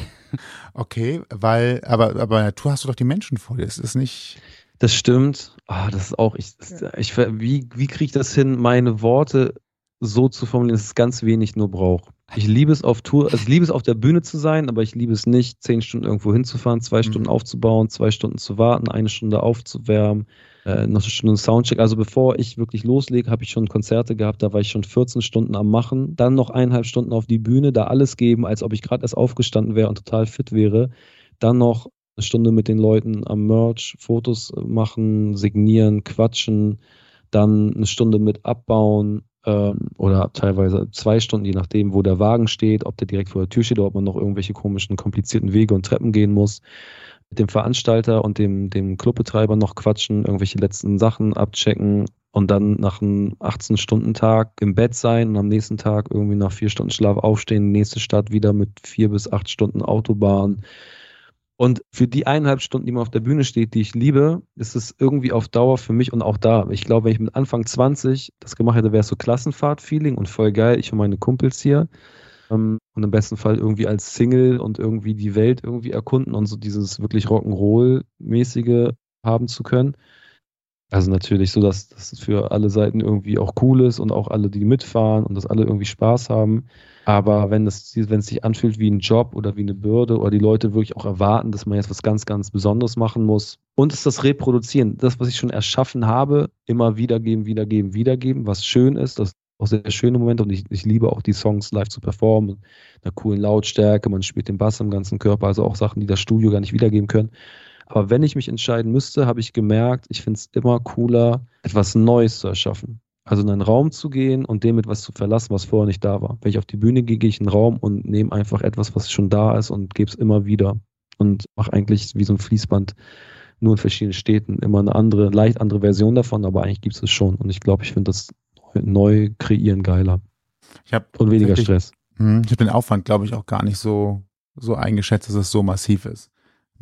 Okay, weil, aber, aber in der Tour hast du doch die Menschen vor dir, ist das nicht. Das stimmt. Oh, das ist auch, ich, ich, wie, wie kriege ich das hin, meine Worte so zu formulieren, dass es ganz wenig nur braucht? Ich liebe es auf Tour, also ich liebe es auf der Bühne zu sein, aber ich liebe es nicht, zehn Stunden irgendwo hinzufahren, zwei mhm. Stunden aufzubauen, zwei Stunden zu warten, eine Stunde aufzuwärmen, äh, noch eine Stunde Soundcheck. Also bevor ich wirklich loslege, habe ich schon Konzerte gehabt, da war ich schon 14 Stunden am Machen, dann noch eineinhalb Stunden auf die Bühne, da alles geben, als ob ich gerade erst aufgestanden wäre und total fit wäre. Dann noch eine Stunde mit den Leuten am Merch, Fotos machen, signieren, quatschen, dann eine Stunde mit abbauen ähm, oder teilweise zwei Stunden, je nachdem, wo der Wagen steht, ob der direkt vor der Tür steht oder ob man noch irgendwelche komischen, komplizierten Wege und Treppen gehen muss. Mit dem Veranstalter und dem, dem Clubbetreiber noch quatschen, irgendwelche letzten Sachen abchecken und dann nach einem 18-Stunden-Tag im Bett sein und am nächsten Tag irgendwie nach vier Stunden Schlaf aufstehen, nächste Stadt wieder mit vier bis acht Stunden Autobahn und für die eineinhalb Stunden, die man auf der Bühne steht, die ich liebe, ist es irgendwie auf Dauer für mich und auch da. Ich glaube, wenn ich mit Anfang 20 das gemacht hätte, wäre es so Klassenfahrt-Feeling und voll geil. Ich und meine Kumpels hier. Ähm, und im besten Fall irgendwie als Single und irgendwie die Welt irgendwie erkunden und so dieses wirklich Rock'n'Roll-mäßige haben zu können. Also natürlich so, dass das für alle Seiten irgendwie auch cool ist und auch alle, die mitfahren und dass alle irgendwie Spaß haben. Aber wenn es, wenn es sich anfühlt wie ein Job oder wie eine Bürde oder die Leute wirklich auch erwarten, dass man jetzt was ganz, ganz Besonderes machen muss und es das Reproduzieren, das, was ich schon erschaffen habe, immer wiedergeben, wiedergeben, wiedergeben, was schön ist, das auch sehr schöne Momente und ich, ich liebe auch die Songs live zu performen, einer coolen Lautstärke, man spielt den Bass im ganzen Körper, also auch Sachen, die das Studio gar nicht wiedergeben können. Aber wenn ich mich entscheiden müsste, habe ich gemerkt, ich finde es immer cooler, etwas Neues zu erschaffen. Also in einen Raum zu gehen und dem etwas zu verlassen, was vorher nicht da war. Wenn ich auf die Bühne gehe, gehe ich in einen Raum und nehme einfach etwas, was schon da ist und gebe es immer wieder. Und mache eigentlich wie so ein Fließband nur in verschiedenen Städten immer eine andere, leicht andere Version davon, aber eigentlich gibt es es schon. Und ich glaube, ich finde das neu kreieren geiler. Ich hab und weniger Stress. Hm, ich habe den Aufwand, glaube ich, auch gar nicht so, so eingeschätzt, dass es so massiv ist.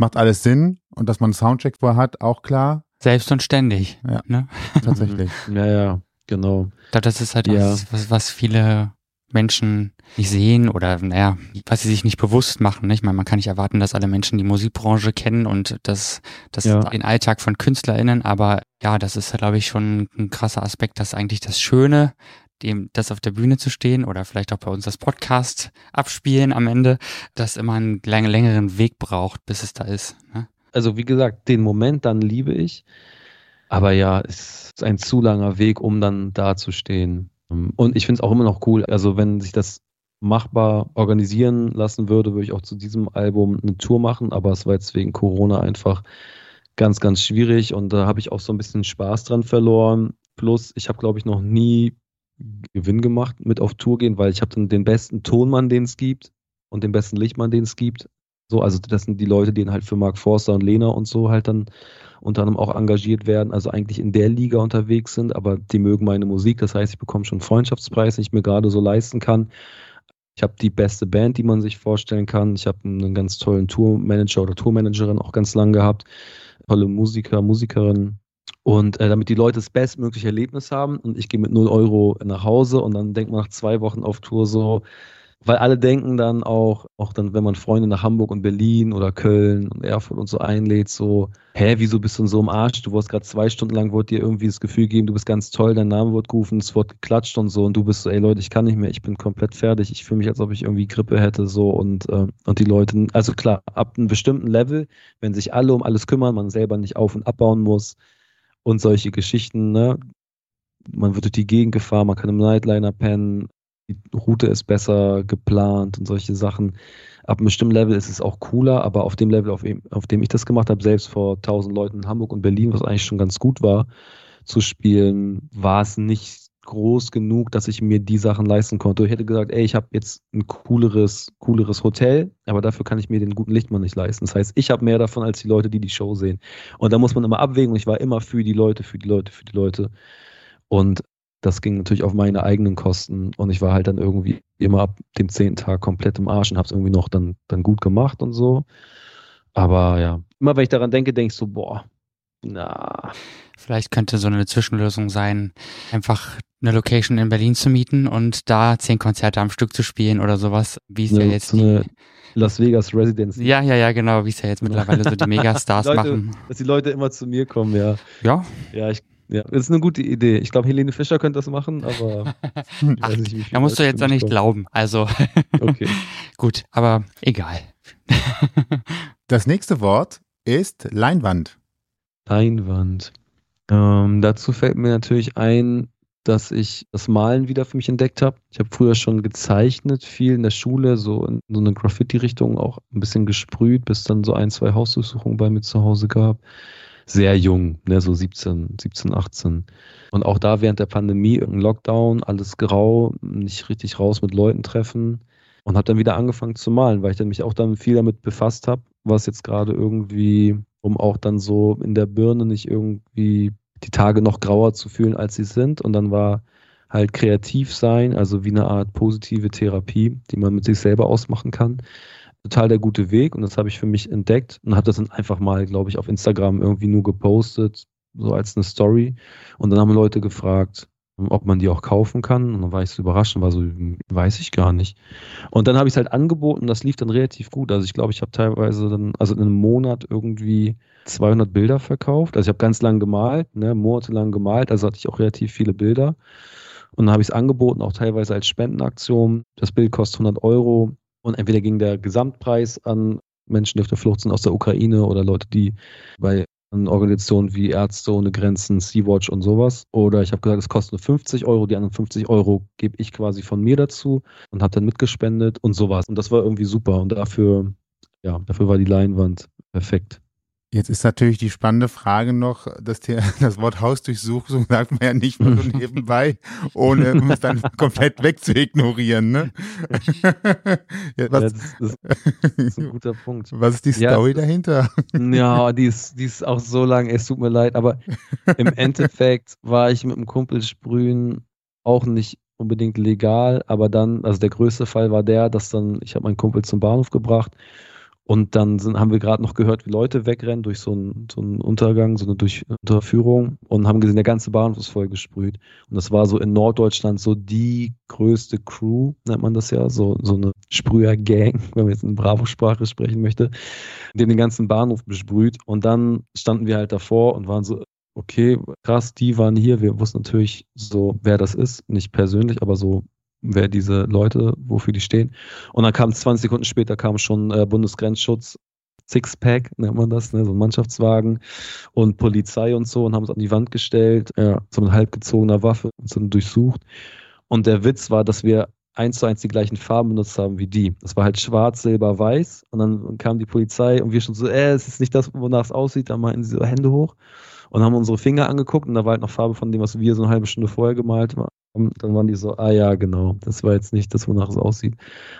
Macht alles Sinn und dass man einen Soundcheck vorher hat, auch klar. Selbst und ständig. Ja, ne? [laughs] tatsächlich. [laughs] ja, ja. Genau. Ich glaube, das ist halt ja. was, was, viele Menschen nicht sehen oder naja, was sie sich nicht bewusst machen. Nicht? Ich meine, man kann nicht erwarten, dass alle Menschen die Musikbranche kennen und das, das ja. den Alltag von KünstlerInnen, aber ja, das ist, glaube ich, schon ein krasser Aspekt, dass eigentlich das Schöne, dem, das auf der Bühne zu stehen oder vielleicht auch bei uns das Podcast abspielen am Ende, das immer einen längeren Weg braucht, bis es da ist. Ne? Also wie gesagt, den Moment dann liebe ich. Aber ja, es ist ein zu langer Weg, um dann dazustehen. Und ich finde es auch immer noch cool, also wenn sich das machbar organisieren lassen würde, würde ich auch zu diesem Album eine Tour machen, aber es war jetzt wegen Corona einfach ganz, ganz schwierig und da habe ich auch so ein bisschen Spaß dran verloren. Plus, ich habe, glaube ich, noch nie Gewinn gemacht mit auf Tour gehen, weil ich habe dann den besten Tonmann, den es gibt und den besten Lichtmann, den es gibt. So, also das sind die Leute, die halt für Mark Forster und Lena und so halt dann unter anderem auch engagiert werden, also eigentlich in der Liga unterwegs sind, aber die mögen meine Musik. Das heißt, ich bekomme schon einen Freundschaftspreis, den ich mir gerade so leisten kann. Ich habe die beste Band, die man sich vorstellen kann. Ich habe einen ganz tollen Tourmanager oder Tourmanagerin auch ganz lang gehabt. Tolle Musiker, Musikerin. Und äh, damit die Leute das bestmögliche Erlebnis haben und ich gehe mit 0 Euro nach Hause und dann denkt man nach zwei Wochen auf Tour so, weil alle denken dann auch, auch dann, wenn man Freunde nach Hamburg und Berlin oder Köln und Erfurt und so einlädt, so, hä, wieso bist du in so einem Arsch? Du wurdest gerade zwei Stunden lang, wurde dir irgendwie das Gefühl geben, du bist ganz toll, dein Name wird gerufen, es wird geklatscht und so und du bist so, ey Leute, ich kann nicht mehr, ich bin komplett fertig, ich fühle mich, als ob ich irgendwie Grippe hätte, so und, äh, und die Leute, also klar, ab einem bestimmten Level, wenn sich alle um alles kümmern, man selber nicht auf- und abbauen muss und solche Geschichten, ne, man wird durch die Gegend gefahren, man kann im Nightliner pennen, die Route ist besser geplant und solche Sachen. Ab einem bestimmten Level ist es auch cooler, aber auf dem Level, auf, auf dem ich das gemacht habe, selbst vor 1000 Leuten in Hamburg und Berlin, was eigentlich schon ganz gut war, zu spielen, war es nicht groß genug, dass ich mir die Sachen leisten konnte. Ich hätte gesagt, ey, ich habe jetzt ein cooleres, cooleres Hotel, aber dafür kann ich mir den guten Lichtmann nicht leisten. Das heißt, ich habe mehr davon als die Leute, die die Show sehen. Und da muss man immer abwägen ich war immer für die Leute, für die Leute, für die Leute. Und das ging natürlich auf meine eigenen Kosten und ich war halt dann irgendwie immer ab dem zehnten Tag komplett im Arsch und habe es irgendwie noch dann, dann gut gemacht und so. Aber ja, immer wenn ich daran denke, denke ich so, boah, na. Vielleicht könnte so eine Zwischenlösung sein, einfach eine Location in Berlin zu mieten und da zehn Konzerte am Stück zu spielen oder sowas, wie es ja jetzt so eine Las Vegas Residence. Ja, ja, ja, genau, wie es ja jetzt mittlerweile so die [laughs] Megastars Leute, machen. Dass die Leute immer zu mir kommen, ja. Ja. Ja, ich ja, das ist eine gute Idee. Ich glaube, Helene Fischer könnte das machen, aber [laughs] Ach, nicht, da musst du jetzt da nicht glauben. Also okay. [laughs] gut, aber egal. das nächste Wort ist Leinwand. Leinwand. Ähm, dazu fällt mir natürlich ein, dass ich das Malen wieder für mich entdeckt habe. Ich habe früher schon gezeichnet, viel in der Schule, so in so eine Graffiti-Richtung auch ein bisschen gesprüht, bis dann so ein, zwei Hausdurchsuchungen bei mir zu Hause gab. Sehr jung, ne, so 17, 17, 18. Und auch da während der Pandemie, irgendein Lockdown, alles grau, nicht richtig raus mit Leuten treffen und habe dann wieder angefangen zu malen, weil ich dann mich auch dann viel damit befasst habe, was jetzt gerade irgendwie, um auch dann so in der Birne nicht irgendwie die Tage noch grauer zu fühlen, als sie sind. Und dann war halt kreativ sein, also wie eine Art positive Therapie, die man mit sich selber ausmachen kann. Total der gute Weg und das habe ich für mich entdeckt und habe das dann einfach mal, glaube ich, auf Instagram irgendwie nur gepostet, so als eine Story. Und dann haben Leute gefragt, ob man die auch kaufen kann. Und dann war ich so überrascht und war so, weiß ich gar nicht. Und dann habe ich es halt angeboten, das lief dann relativ gut. Also ich glaube, ich habe teilweise dann, also in einem Monat irgendwie 200 Bilder verkauft. Also ich habe ganz lang gemalt, ne, monatelang gemalt, also hatte ich auch relativ viele Bilder. Und dann habe ich es angeboten, auch teilweise als Spendenaktion. Das Bild kostet 100 Euro und entweder ging der Gesamtpreis an Menschen, die auf der Flucht sind aus der Ukraine oder Leute, die bei Organisationen wie Ärzte ohne Grenzen, Sea-Watch und sowas. Oder ich habe gesagt, es kostet nur 50 Euro, die anderen 50 Euro gebe ich quasi von mir dazu und habe dann mitgespendet und sowas. Und das war irgendwie super. Und dafür, ja, dafür war die Leinwand perfekt. Jetzt ist natürlich die spannende Frage noch, dass der, [laughs] das Wort Hausdurchsuchung sagt man ja nicht mal so [laughs] nebenbei, ohne es dann [laughs] komplett wegzuignorieren. Ne? ja, was, ja, das, ist, das, ist, ein guter Punkt. Was ist die Story ja, dahinter? Ja, die ist, die ist auch so lang, es tut mir leid, aber im Endeffekt war ich mit einem Kumpel sprühen auch nicht unbedingt legal, aber dann, also der größte Fall war der, dass dann, ich habe meinen Kumpel zum Bahnhof gebracht und dann sind, haben wir gerade noch gehört, wie Leute wegrennen durch so einen, so einen Untergang, so eine Unterführung und haben gesehen, der ganze Bahnhof ist voll gesprüht. Und das war so in Norddeutschland so die größte Crew, nennt man das ja, so, so eine Sprüher-Gang, [laughs] wenn man jetzt in Bravo-Sprache sprechen möchte, die den ganzen Bahnhof besprüht. Und dann standen wir halt davor und waren so, okay, krass, die waren hier. Wir wussten natürlich so, wer das ist, nicht persönlich, aber so wer diese Leute, wofür die stehen. Und dann kam 20 Sekunden später kam schon äh, Bundesgrenzschutz, Sixpack nennt man das, ne, so ein Mannschaftswagen und Polizei und so und haben uns an die Wand gestellt, ja, so mit halbgezogener Waffe und sind durchsucht. Und der Witz war, dass wir eins zu eins die gleichen Farben benutzt haben wie die. Das war halt schwarz, silber, weiß. Und dann kam die Polizei und wir schon so, äh, es ist nicht das, wonach es aussieht. Da meinten sie so Hände hoch und haben unsere Finger angeguckt und da war halt noch Farbe von dem, was wir so eine halbe Stunde vorher gemalt haben. Dann waren die so, ah ja, genau, das war jetzt nicht das, wonach es aussieht.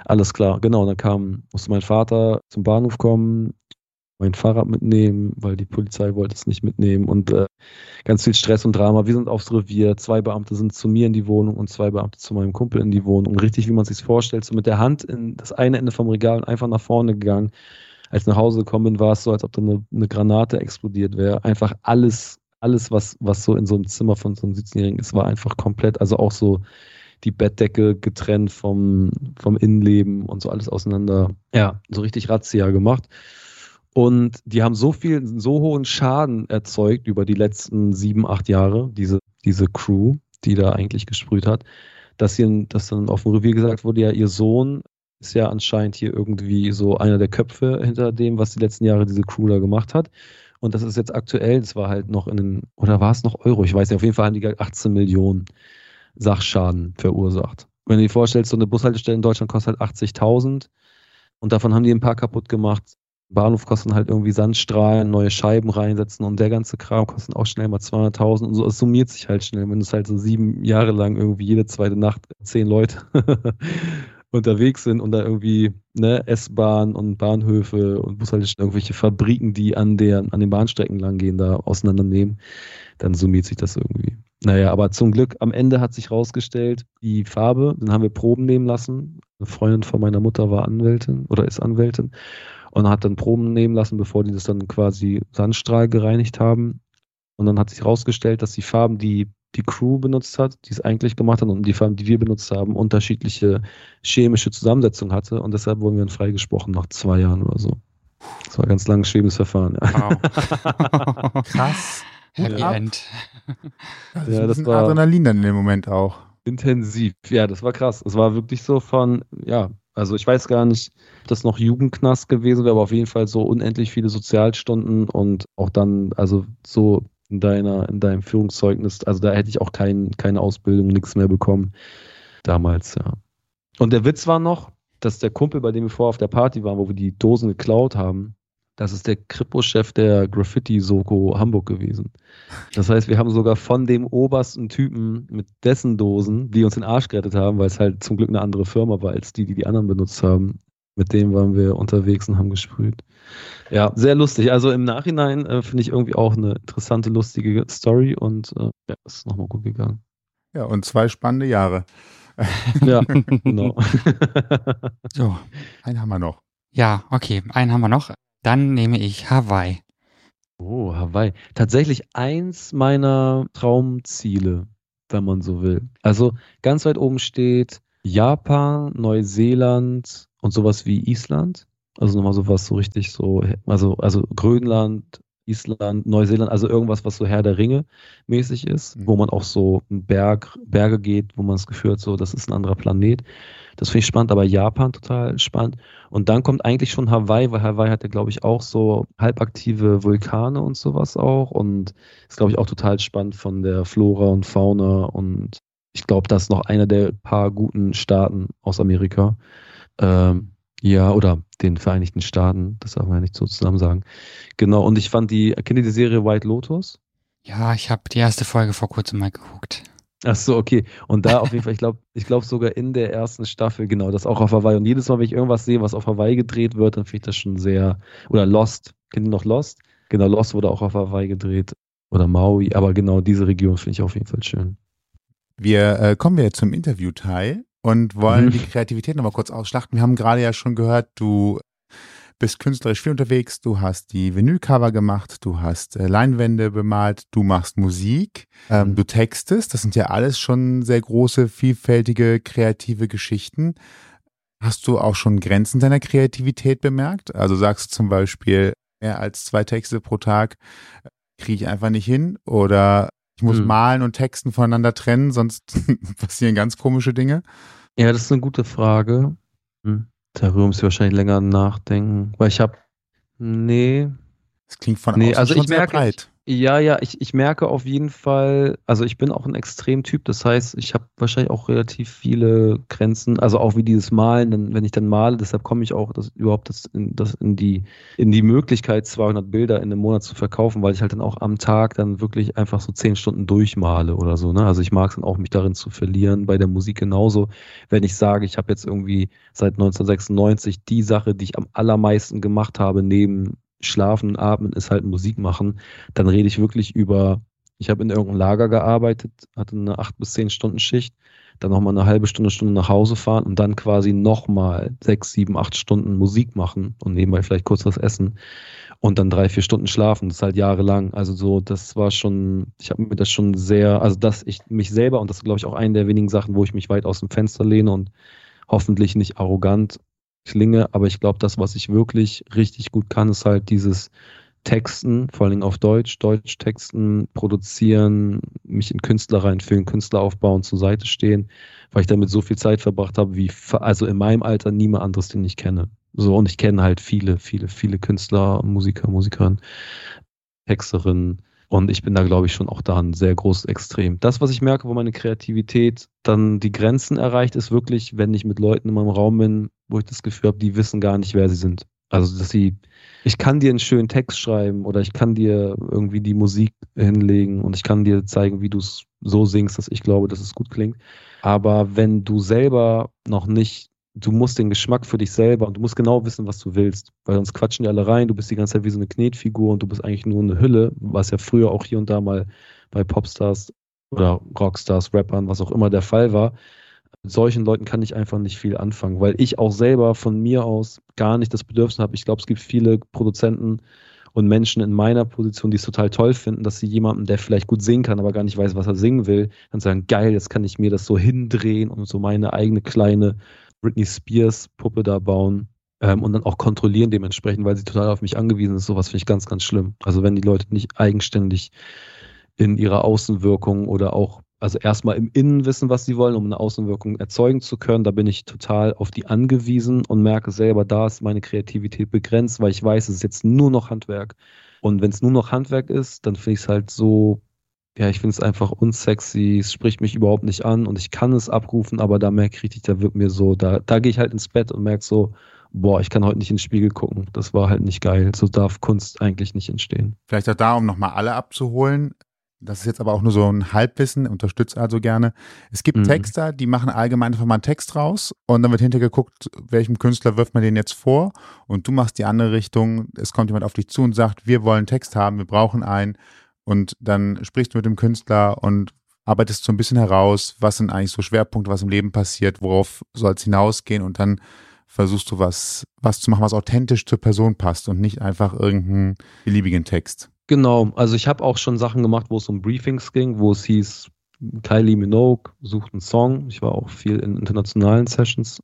Alles klar, genau. Dann kam, musste mein Vater zum Bahnhof kommen, mein Fahrrad mitnehmen, weil die Polizei wollte es nicht mitnehmen und äh, ganz viel Stress und Drama. Wir sind aufs Revier, zwei Beamte sind zu mir in die Wohnung und zwei Beamte zu meinem Kumpel in die Wohnung. Und richtig, wie man sich vorstellt, so mit der Hand in das eine Ende vom Regal und einfach nach vorne gegangen. Als ich nach Hause gekommen bin, war es so, als ob da eine, eine Granate explodiert wäre. Einfach alles alles, was, was so in so einem Zimmer von so einem 17-Jährigen ist, war einfach komplett, also auch so die Bettdecke getrennt vom, vom Innenleben und so alles auseinander. Ja, so richtig Razzia gemacht. Und die haben so viel, so hohen Schaden erzeugt über die letzten sieben, acht Jahre, diese, diese Crew, die da eigentlich gesprüht hat, dass, hier, dass dann auf dem Revier gesagt wurde, ja, ihr Sohn ist ja anscheinend hier irgendwie so einer der Köpfe hinter dem, was die letzten Jahre diese Crew da gemacht hat. Und das ist jetzt aktuell, das war halt noch in den, oder war es noch Euro? Ich weiß nicht, auf jeden Fall haben die 18 Millionen Sachschaden verursacht. Wenn du dir vorstellst, so eine Bushaltestelle in Deutschland kostet halt 80.000 und davon haben die ein paar kaputt gemacht. Bahnhof kosten halt irgendwie Sandstrahlen, neue Scheiben reinsetzen und der ganze Kram kostet auch schnell mal 200.000 und so. Es summiert sich halt schnell, wenn es halt so sieben Jahre lang irgendwie jede zweite Nacht zehn Leute unterwegs sind und da irgendwie ne, S-Bahn und Bahnhöfe und Bushaltestellen, irgendwelche Fabriken, die an, der, an den Bahnstrecken langgehen, da auseinandernehmen, dann summiert sich das irgendwie. Naja, aber zum Glück, am Ende hat sich rausgestellt, die Farbe, dann haben wir Proben nehmen lassen. Eine Freundin von meiner Mutter war Anwältin oder ist Anwältin und hat dann Proben nehmen lassen, bevor die das dann quasi Sandstrahl gereinigt haben. Und dann hat sich rausgestellt, dass die Farben, die die Crew benutzt hat, die es eigentlich gemacht hat und die Farben, die wir benutzt haben, unterschiedliche chemische Zusammensetzung hatte und deshalb wurden wir dann freigesprochen nach zwei Jahren oder so. Das war ein ganz langes schwebendes Verfahren. Ja. Wow. [laughs] Krass. [laughs] Happy ja. End. [laughs] Also ja, das war Adrenalin dann in dem Moment auch. Intensiv. Ja, das war krass. Es war wirklich so von, ja, also ich weiß gar nicht, ob das noch Jugendknast gewesen wäre, aber auf jeden Fall so unendlich viele Sozialstunden und auch dann, also so in deiner, in deinem Führungszeugnis. Also da hätte ich auch kein, keine Ausbildung, nichts mehr bekommen. Damals, ja. Und der Witz war noch, dass der Kumpel, bei dem wir vorher auf der Party waren, wo wir die Dosen geklaut haben, das ist der Kripo-Chef der Graffiti-Soko Hamburg gewesen. Das heißt, wir haben sogar von dem obersten Typen mit dessen Dosen, die uns den Arsch gerettet haben, weil es halt zum Glück eine andere Firma war als die, die die anderen benutzt haben, mit dem waren wir unterwegs und haben gesprüht. Ja, sehr lustig. Also im Nachhinein äh, finde ich irgendwie auch eine interessante, lustige Story und äh, ja, ist nochmal gut gegangen. Ja, und zwei spannende Jahre. [laughs] [laughs] ja, genau. [laughs] so. Einen haben wir noch. Ja, okay, einen haben wir noch. Dann nehme ich Hawaii. Oh, Hawaii. Tatsächlich eins meiner Traumziele, wenn man so will. Also ganz weit oben steht Japan, Neuseeland und sowas wie Island. Also nochmal sowas so richtig so, also, also Grönland, Island, Neuseeland, also irgendwas, was so Herr der Ringe mäßig ist, mhm. wo man auch so Berg, Berge geht, wo man das Gefühl hat, so, das ist ein anderer Planet. Das finde ich spannend, aber Japan total spannend. Und dann kommt eigentlich schon Hawaii, weil Hawaii hat ja, glaube ich, auch so halbaktive Vulkane und sowas auch. Und ist, glaube ich, auch total spannend von der Flora und Fauna. Und ich glaube, das ist noch einer der paar guten Staaten aus Amerika. Ähm, ja, oder den Vereinigten Staaten, das darf man ja nicht so zusammen sagen. Genau, und ich fand die, kennt ihr die Serie White Lotus? Ja, ich habe die erste Folge vor kurzem mal geguckt. Ach so, okay. Und da auf jeden Fall, ich glaube, ich glaube sogar in der ersten Staffel, genau, das auch auf Hawaii. Und jedes Mal, wenn ich irgendwas sehe, was auf Hawaii gedreht wird, dann finde ich das schon sehr, oder Lost, kennt ihr noch Lost? Genau, Lost wurde auch auf Hawaii gedreht. Oder Maui, aber genau diese Region finde ich auf jeden Fall schön. Wir äh, kommen wir jetzt zum Interviewteil und wollen mhm. die Kreativität nochmal kurz ausschlachten. Wir haben gerade ja schon gehört, du bist künstlerisch viel unterwegs, du hast die Vinylcover gemacht, du hast äh, Leinwände bemalt, du machst Musik, ähm, mhm. du textest. Das sind ja alles schon sehr große, vielfältige, kreative Geschichten. Hast du auch schon Grenzen deiner Kreativität bemerkt? Also sagst du zum Beispiel, mehr als zwei Texte pro Tag äh, kriege ich einfach nicht hin oder ich muss hm. malen und Texten voneinander trennen, sonst [laughs] passieren ganz komische Dinge. Ja, das ist eine gute Frage. Hm. Darüber muss ich wahrscheinlich länger nachdenken, weil ich habe, nee. Das klingt von nee, außen also schon ich merke, breit. Ja, ja, ich, ich merke auf jeden Fall, also ich bin auch ein Extremtyp, das heißt, ich habe wahrscheinlich auch relativ viele Grenzen, also auch wie dieses Malen, denn, wenn ich dann male, deshalb komme ich auch das, überhaupt das in, das in, die, in die Möglichkeit, 200 Bilder in einem Monat zu verkaufen, weil ich halt dann auch am Tag dann wirklich einfach so 10 Stunden durchmale oder so. Ne? Also ich mag es dann auch, mich darin zu verlieren, bei der Musik genauso. Wenn ich sage, ich habe jetzt irgendwie seit 1996 die Sache, die ich am allermeisten gemacht habe, neben Schlafen, Atmen ist halt Musik machen, dann rede ich wirklich über, ich habe in irgendeinem Lager gearbeitet, hatte eine acht bis zehn Stunden Schicht, dann nochmal eine halbe Stunde, Stunde nach Hause fahren und dann quasi nochmal sechs, sieben, acht Stunden Musik machen und nebenbei vielleicht kurz was essen und dann drei, vier Stunden schlafen. Das ist halt jahrelang. Also so, das war schon, ich habe mir das schon sehr, also dass ich mich selber, und das ist glaube ich auch eine der wenigen Sachen, wo ich mich weit aus dem Fenster lehne und hoffentlich nicht arrogant klinge, aber ich glaube, das, was ich wirklich richtig gut kann, ist halt dieses Texten, vor allem auf Deutsch, Deutsch texten, produzieren, mich in Künstler reinfühlen, Künstler aufbauen, zur Seite stehen, weil ich damit so viel Zeit verbracht habe, wie, also in meinem Alter niemand anderes, den ich kenne. So, und ich kenne halt viele, viele, viele Künstler, Musiker, Musikerinnen, Texterinnen, und ich bin da, glaube ich, schon auch da ein sehr großes Extrem. Das, was ich merke, wo meine Kreativität dann die Grenzen erreicht, ist wirklich, wenn ich mit Leuten in meinem Raum bin, wo ich das Gefühl habe, die wissen gar nicht, wer sie sind. Also, dass sie, ich kann dir einen schönen Text schreiben oder ich kann dir irgendwie die Musik hinlegen und ich kann dir zeigen, wie du es so singst, dass ich glaube, dass es gut klingt. Aber wenn du selber noch nicht du musst den Geschmack für dich selber und du musst genau wissen, was du willst. Weil sonst quatschen die alle rein, du bist die ganze Zeit wie so eine Knetfigur und du bist eigentlich nur eine Hülle, was ja früher auch hier und da mal bei Popstars oder Rockstars, Rappern, was auch immer der Fall war. Mit solchen Leuten kann ich einfach nicht viel anfangen, weil ich auch selber von mir aus gar nicht das Bedürfnis habe. Ich glaube, es gibt viele Produzenten und Menschen in meiner Position, die es total toll finden, dass sie jemanden, der vielleicht gut singen kann, aber gar nicht weiß, was er singen will, dann sagen, geil, jetzt kann ich mir das so hindrehen und so meine eigene kleine Britney Spears Puppe da bauen ähm, und dann auch kontrollieren dementsprechend, weil sie total auf mich angewiesen ist. Sowas finde ich ganz, ganz schlimm. Also wenn die Leute nicht eigenständig in ihrer Außenwirkung oder auch, also erstmal im Innen wissen, was sie wollen, um eine Außenwirkung erzeugen zu können, da bin ich total auf die angewiesen und merke selber, da ist meine Kreativität begrenzt, weil ich weiß, es ist jetzt nur noch Handwerk. Und wenn es nur noch Handwerk ist, dann finde ich es halt so, ja, ich finde es einfach unsexy, es spricht mich überhaupt nicht an und ich kann es abrufen, aber da merke ich richtig, da wird mir so, da, da gehe ich halt ins Bett und merke so, boah, ich kann heute nicht in den Spiegel gucken. Das war halt nicht geil. So darf Kunst eigentlich nicht entstehen. Vielleicht auch da, um nochmal alle abzuholen. Das ist jetzt aber auch nur so ein Halbwissen, unterstützt also gerne. Es gibt mhm. Texter, die machen allgemein einfach mal einen Text raus und dann wird hinterher geguckt, welchem Künstler wirft man den jetzt vor und du machst die andere Richtung. Es kommt jemand auf dich zu und sagt, wir wollen Text haben, wir brauchen einen und dann sprichst du mit dem Künstler und arbeitest so ein bisschen heraus, was sind eigentlich so Schwerpunkte, was im Leben passiert, worauf soll es hinausgehen und dann versuchst du was, was zu machen, was authentisch zur Person passt und nicht einfach irgendeinen beliebigen Text. Genau, also ich habe auch schon Sachen gemacht, wo es um Briefings ging, wo es hieß, Kylie Minogue sucht einen Song. Ich war auch viel in internationalen Sessions.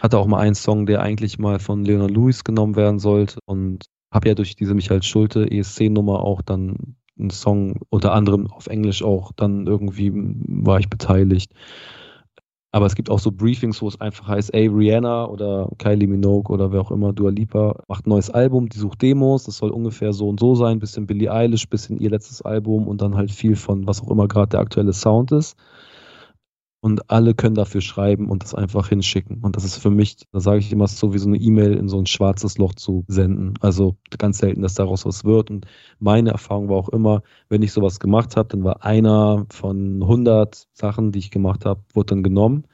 Hatte auch mal einen Song, der eigentlich mal von Leonard Lewis genommen werden sollte und habe ja durch diese Michael Schulte ESC-Nummer auch dann einen Song unter anderem auf Englisch auch dann irgendwie war ich beteiligt. Aber es gibt auch so Briefings, wo es einfach heißt, ey, Rihanna oder Kylie Minogue oder wer auch immer, Dua Lipa, macht ein neues Album, die sucht Demos, das soll ungefähr so und so sein, bisschen Billie Eilish, bisschen ihr letztes Album und dann halt viel von was auch immer gerade der aktuelle Sound ist und alle können dafür schreiben und das einfach hinschicken. Und das ist für mich, da sage ich immer, so wie so eine E-Mail in so ein schwarzes Loch zu senden. Also ganz selten, dass daraus was wird. Und meine Erfahrung war auch immer, wenn ich sowas gemacht habe, dann war einer von 100 Sachen, die ich gemacht habe, wurde dann genommen.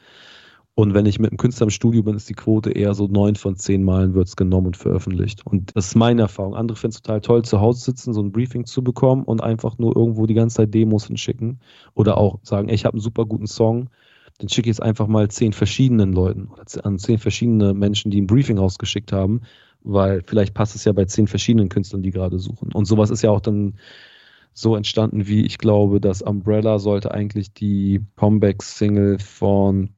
Und wenn ich mit einem Künstler im Studio bin, ist die Quote eher so neun von zehn Malen wird es genommen und veröffentlicht. Und das ist meine Erfahrung. Andere finden es total toll, zu Hause sitzen, so ein Briefing zu bekommen und einfach nur irgendwo die ganze Zeit Demos hinschicken. Oder auch sagen, ey, ich habe einen super guten Song, dann schicke ich es einfach mal zehn verschiedenen Leuten oder an zehn verschiedene Menschen, die ein Briefing rausgeschickt haben, weil vielleicht passt es ja bei zehn verschiedenen Künstlern, die gerade suchen. Und sowas ist ja auch dann so entstanden, wie ich glaube, dass Umbrella sollte eigentlich die Comeback-Single von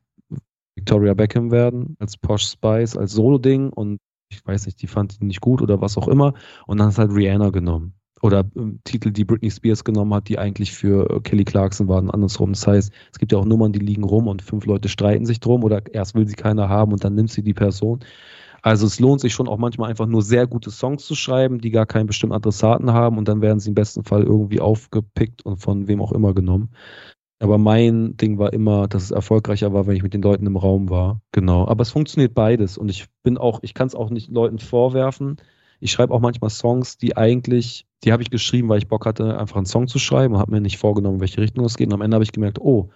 Victoria Beckham werden, als Posh Spice, als Solo-Ding und ich weiß nicht, die fand die nicht gut oder was auch immer. Und dann ist halt Rihanna genommen. Oder äh, Titel, die Britney Spears genommen hat, die eigentlich für äh, Kelly Clarkson waren, andersrum. Das heißt, es gibt ja auch Nummern, die liegen rum und fünf Leute streiten sich drum oder erst will sie keiner haben und dann nimmt sie die Person. Also es lohnt sich schon auch manchmal einfach nur sehr gute Songs zu schreiben, die gar keinen bestimmten Adressaten haben und dann werden sie im besten Fall irgendwie aufgepickt und von wem auch immer genommen. Aber mein Ding war immer, dass es erfolgreicher war, wenn ich mit den Leuten im Raum war. Genau. Aber es funktioniert beides. Und ich bin auch, ich kann es auch nicht Leuten vorwerfen. Ich schreibe auch manchmal Songs, die eigentlich, die habe ich geschrieben, weil ich Bock hatte, einfach einen Song zu schreiben habe mir nicht vorgenommen, welche Richtung es geht. Und am Ende habe ich gemerkt, oh,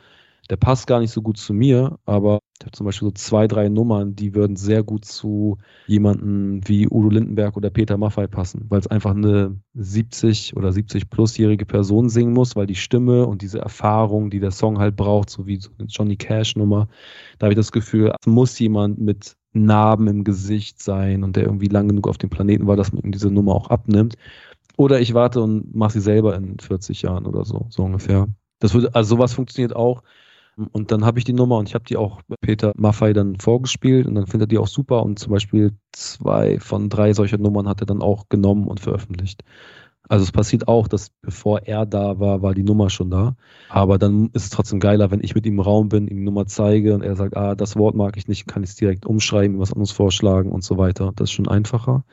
der passt gar nicht so gut zu mir, aber ich habe zum Beispiel so zwei, drei Nummern, die würden sehr gut zu jemanden wie Udo Lindenberg oder Peter Maffay passen, weil es einfach eine 70 oder 70 plusjährige Person singen muss, weil die Stimme und diese Erfahrung, die der Song halt braucht, so wie so eine Johnny Cash Nummer, da habe ich das Gefühl, es muss jemand mit Narben im Gesicht sein und der irgendwie lang genug auf dem Planeten war, dass man ihm diese Nummer auch abnimmt. Oder ich warte und mache sie selber in 40 Jahren oder so, so ungefähr. Das würde, also sowas funktioniert auch. Und dann habe ich die Nummer und ich habe die auch Peter Maffei dann vorgespielt und dann findet er die auch super und zum Beispiel zwei von drei solcher Nummern hat er dann auch genommen und veröffentlicht. Also es passiert auch, dass bevor er da war, war die Nummer schon da. Aber dann ist es trotzdem geiler, wenn ich mit ihm im Raum bin, ihm die Nummer zeige und er sagt, ah, das Wort mag ich nicht, kann ich es direkt umschreiben, was anderes vorschlagen und so weiter. Das ist schon einfacher.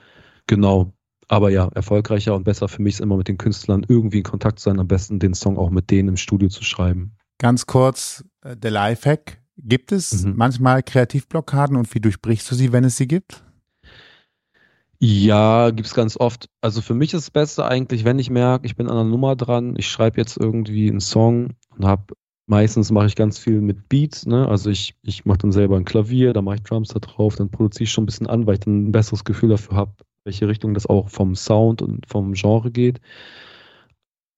Genau. Aber ja, erfolgreicher und besser für mich ist immer mit den Künstlern irgendwie in Kontakt zu sein, am besten den Song auch mit denen im Studio zu schreiben. Ganz kurz, der Lifehack. Gibt es mhm. manchmal Kreativblockaden und wie durchbrichst du sie, wenn es sie gibt? Ja, gibt es ganz oft. Also für mich ist es Beste eigentlich, wenn ich merke, ich bin an einer Nummer dran, ich schreibe jetzt irgendwie einen Song und habe meistens mache ich ganz viel mit Beats, ne? Also ich, ich mache dann selber ein Klavier, da mache ich Drums da drauf, dann produziere ich schon ein bisschen an, weil ich dann ein besseres Gefühl dafür habe, welche Richtung das auch vom Sound und vom Genre geht.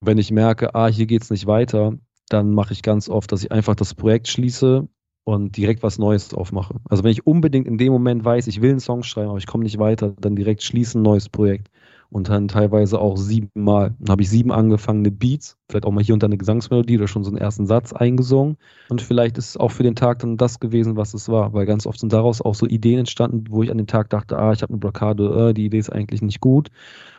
Wenn ich merke, ah, hier geht es nicht weiter, dann mache ich ganz oft, dass ich einfach das Projekt schließe und direkt was Neues aufmache. Also wenn ich unbedingt in dem Moment weiß, ich will einen Song schreiben, aber ich komme nicht weiter, dann direkt schließen, neues Projekt. Und dann teilweise auch siebenmal. Dann habe ich sieben angefangene Beats, vielleicht auch mal hier unter eine Gesangsmelodie oder schon so einen ersten Satz eingesungen. Und vielleicht ist es auch für den Tag dann das gewesen, was es war. Weil ganz oft sind daraus auch so Ideen entstanden, wo ich an dem Tag dachte, ah, ich habe eine Blockade, äh, die Idee ist eigentlich nicht gut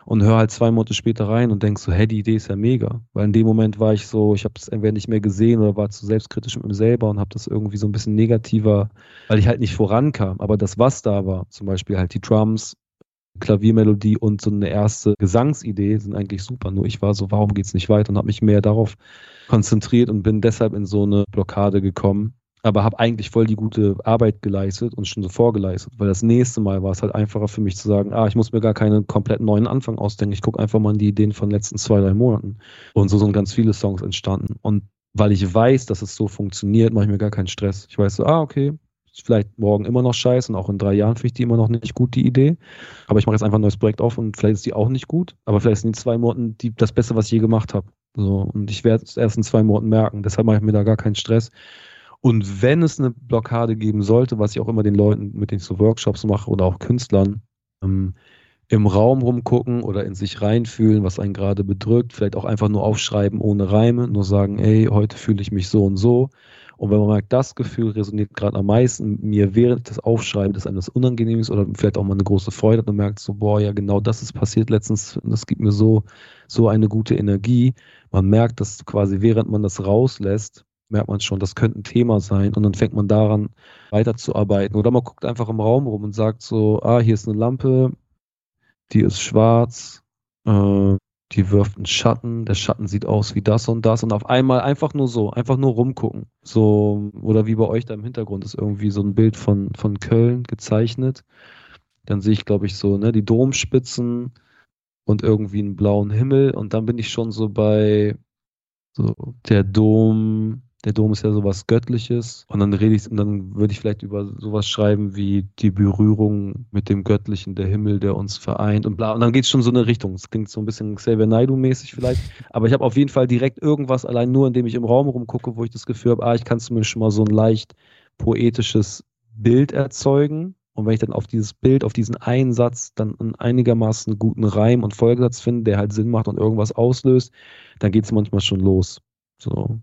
und höre halt zwei Monate später rein und denk so, hä, die Idee ist ja mega. Weil in dem Moment war ich so, ich habe es entweder nicht mehr gesehen oder war zu selbstkritisch mit mir selber und habe das irgendwie so ein bisschen negativer, weil ich halt nicht vorankam. Aber das, was da war, zum Beispiel halt die Drums, Klaviermelodie und so eine erste Gesangsidee sind eigentlich super. Nur ich war so, warum geht's nicht weiter und habe mich mehr darauf konzentriert und bin deshalb in so eine Blockade gekommen. Aber habe eigentlich voll die gute Arbeit geleistet und schon so vorgeleistet, weil das nächste Mal war es halt einfacher für mich zu sagen, ah, ich muss mir gar keinen komplett neuen Anfang ausdenken. Ich gucke einfach mal in die Ideen von den letzten zwei, drei Monaten. Und so sind ganz viele Songs entstanden. Und weil ich weiß, dass es so funktioniert, mache ich mir gar keinen Stress. Ich weiß so, ah, okay, ist vielleicht morgen immer noch scheiße und auch in drei Jahren finde ich die immer noch nicht gut, die Idee. Aber ich mache jetzt einfach ein neues Projekt auf und vielleicht ist die auch nicht gut. Aber vielleicht sind die zwei Monaten die, das Beste, was ich je gemacht habe. So, und ich werde es erst in zwei Monaten merken. Deshalb mache ich mir da gar keinen Stress. Und wenn es eine Blockade geben sollte, was ich auch immer den Leuten, mit denen ich so Workshops mache oder auch Künstlern, ähm, im Raum rumgucken oder in sich reinfühlen, was einen gerade bedrückt, vielleicht auch einfach nur aufschreiben ohne Reime, nur sagen, ey, heute fühle ich mich so und so und wenn man merkt, das Gefühl resoniert gerade am meisten mir, während das aufschreibe, dass einem das unangenehm ist oder vielleicht auch mal eine große Freude hat und merkt so, boah, ja, genau das ist passiert letztens, das gibt mir so, so eine gute Energie. Man merkt, dass quasi während man das rauslässt, merkt man schon, das könnte ein Thema sein und dann fängt man daran weiterzuarbeiten. Oder man guckt einfach im Raum rum und sagt so, ah, hier ist eine Lampe, die ist schwarz, äh, die wirft einen Schatten, der Schatten sieht aus wie das und das und auf einmal einfach nur so, einfach nur rumgucken. So, oder wie bei euch da im Hintergrund ist irgendwie so ein Bild von, von Köln gezeichnet. Dann sehe ich, glaube ich, so, ne, die Domspitzen und irgendwie einen blauen Himmel und dann bin ich schon so bei so der Dom, der Dom ist ja sowas Göttliches. Und dann rede ich, und dann würde ich vielleicht über sowas schreiben wie die Berührung mit dem Göttlichen, der Himmel, der uns vereint und bla. Und dann geht es schon so in eine Richtung. Es klingt so ein bisschen Xavier Naidu-mäßig vielleicht. Aber ich habe auf jeden Fall direkt irgendwas, allein nur indem ich im Raum rumgucke, wo ich das Gefühl habe, ah, ich kann zumindest schon mal so ein leicht poetisches Bild erzeugen. Und wenn ich dann auf dieses Bild, auf diesen einen Satz dann einen einigermaßen guten Reim und Folgesatz finde, der halt Sinn macht und irgendwas auslöst, dann geht es manchmal schon los. So.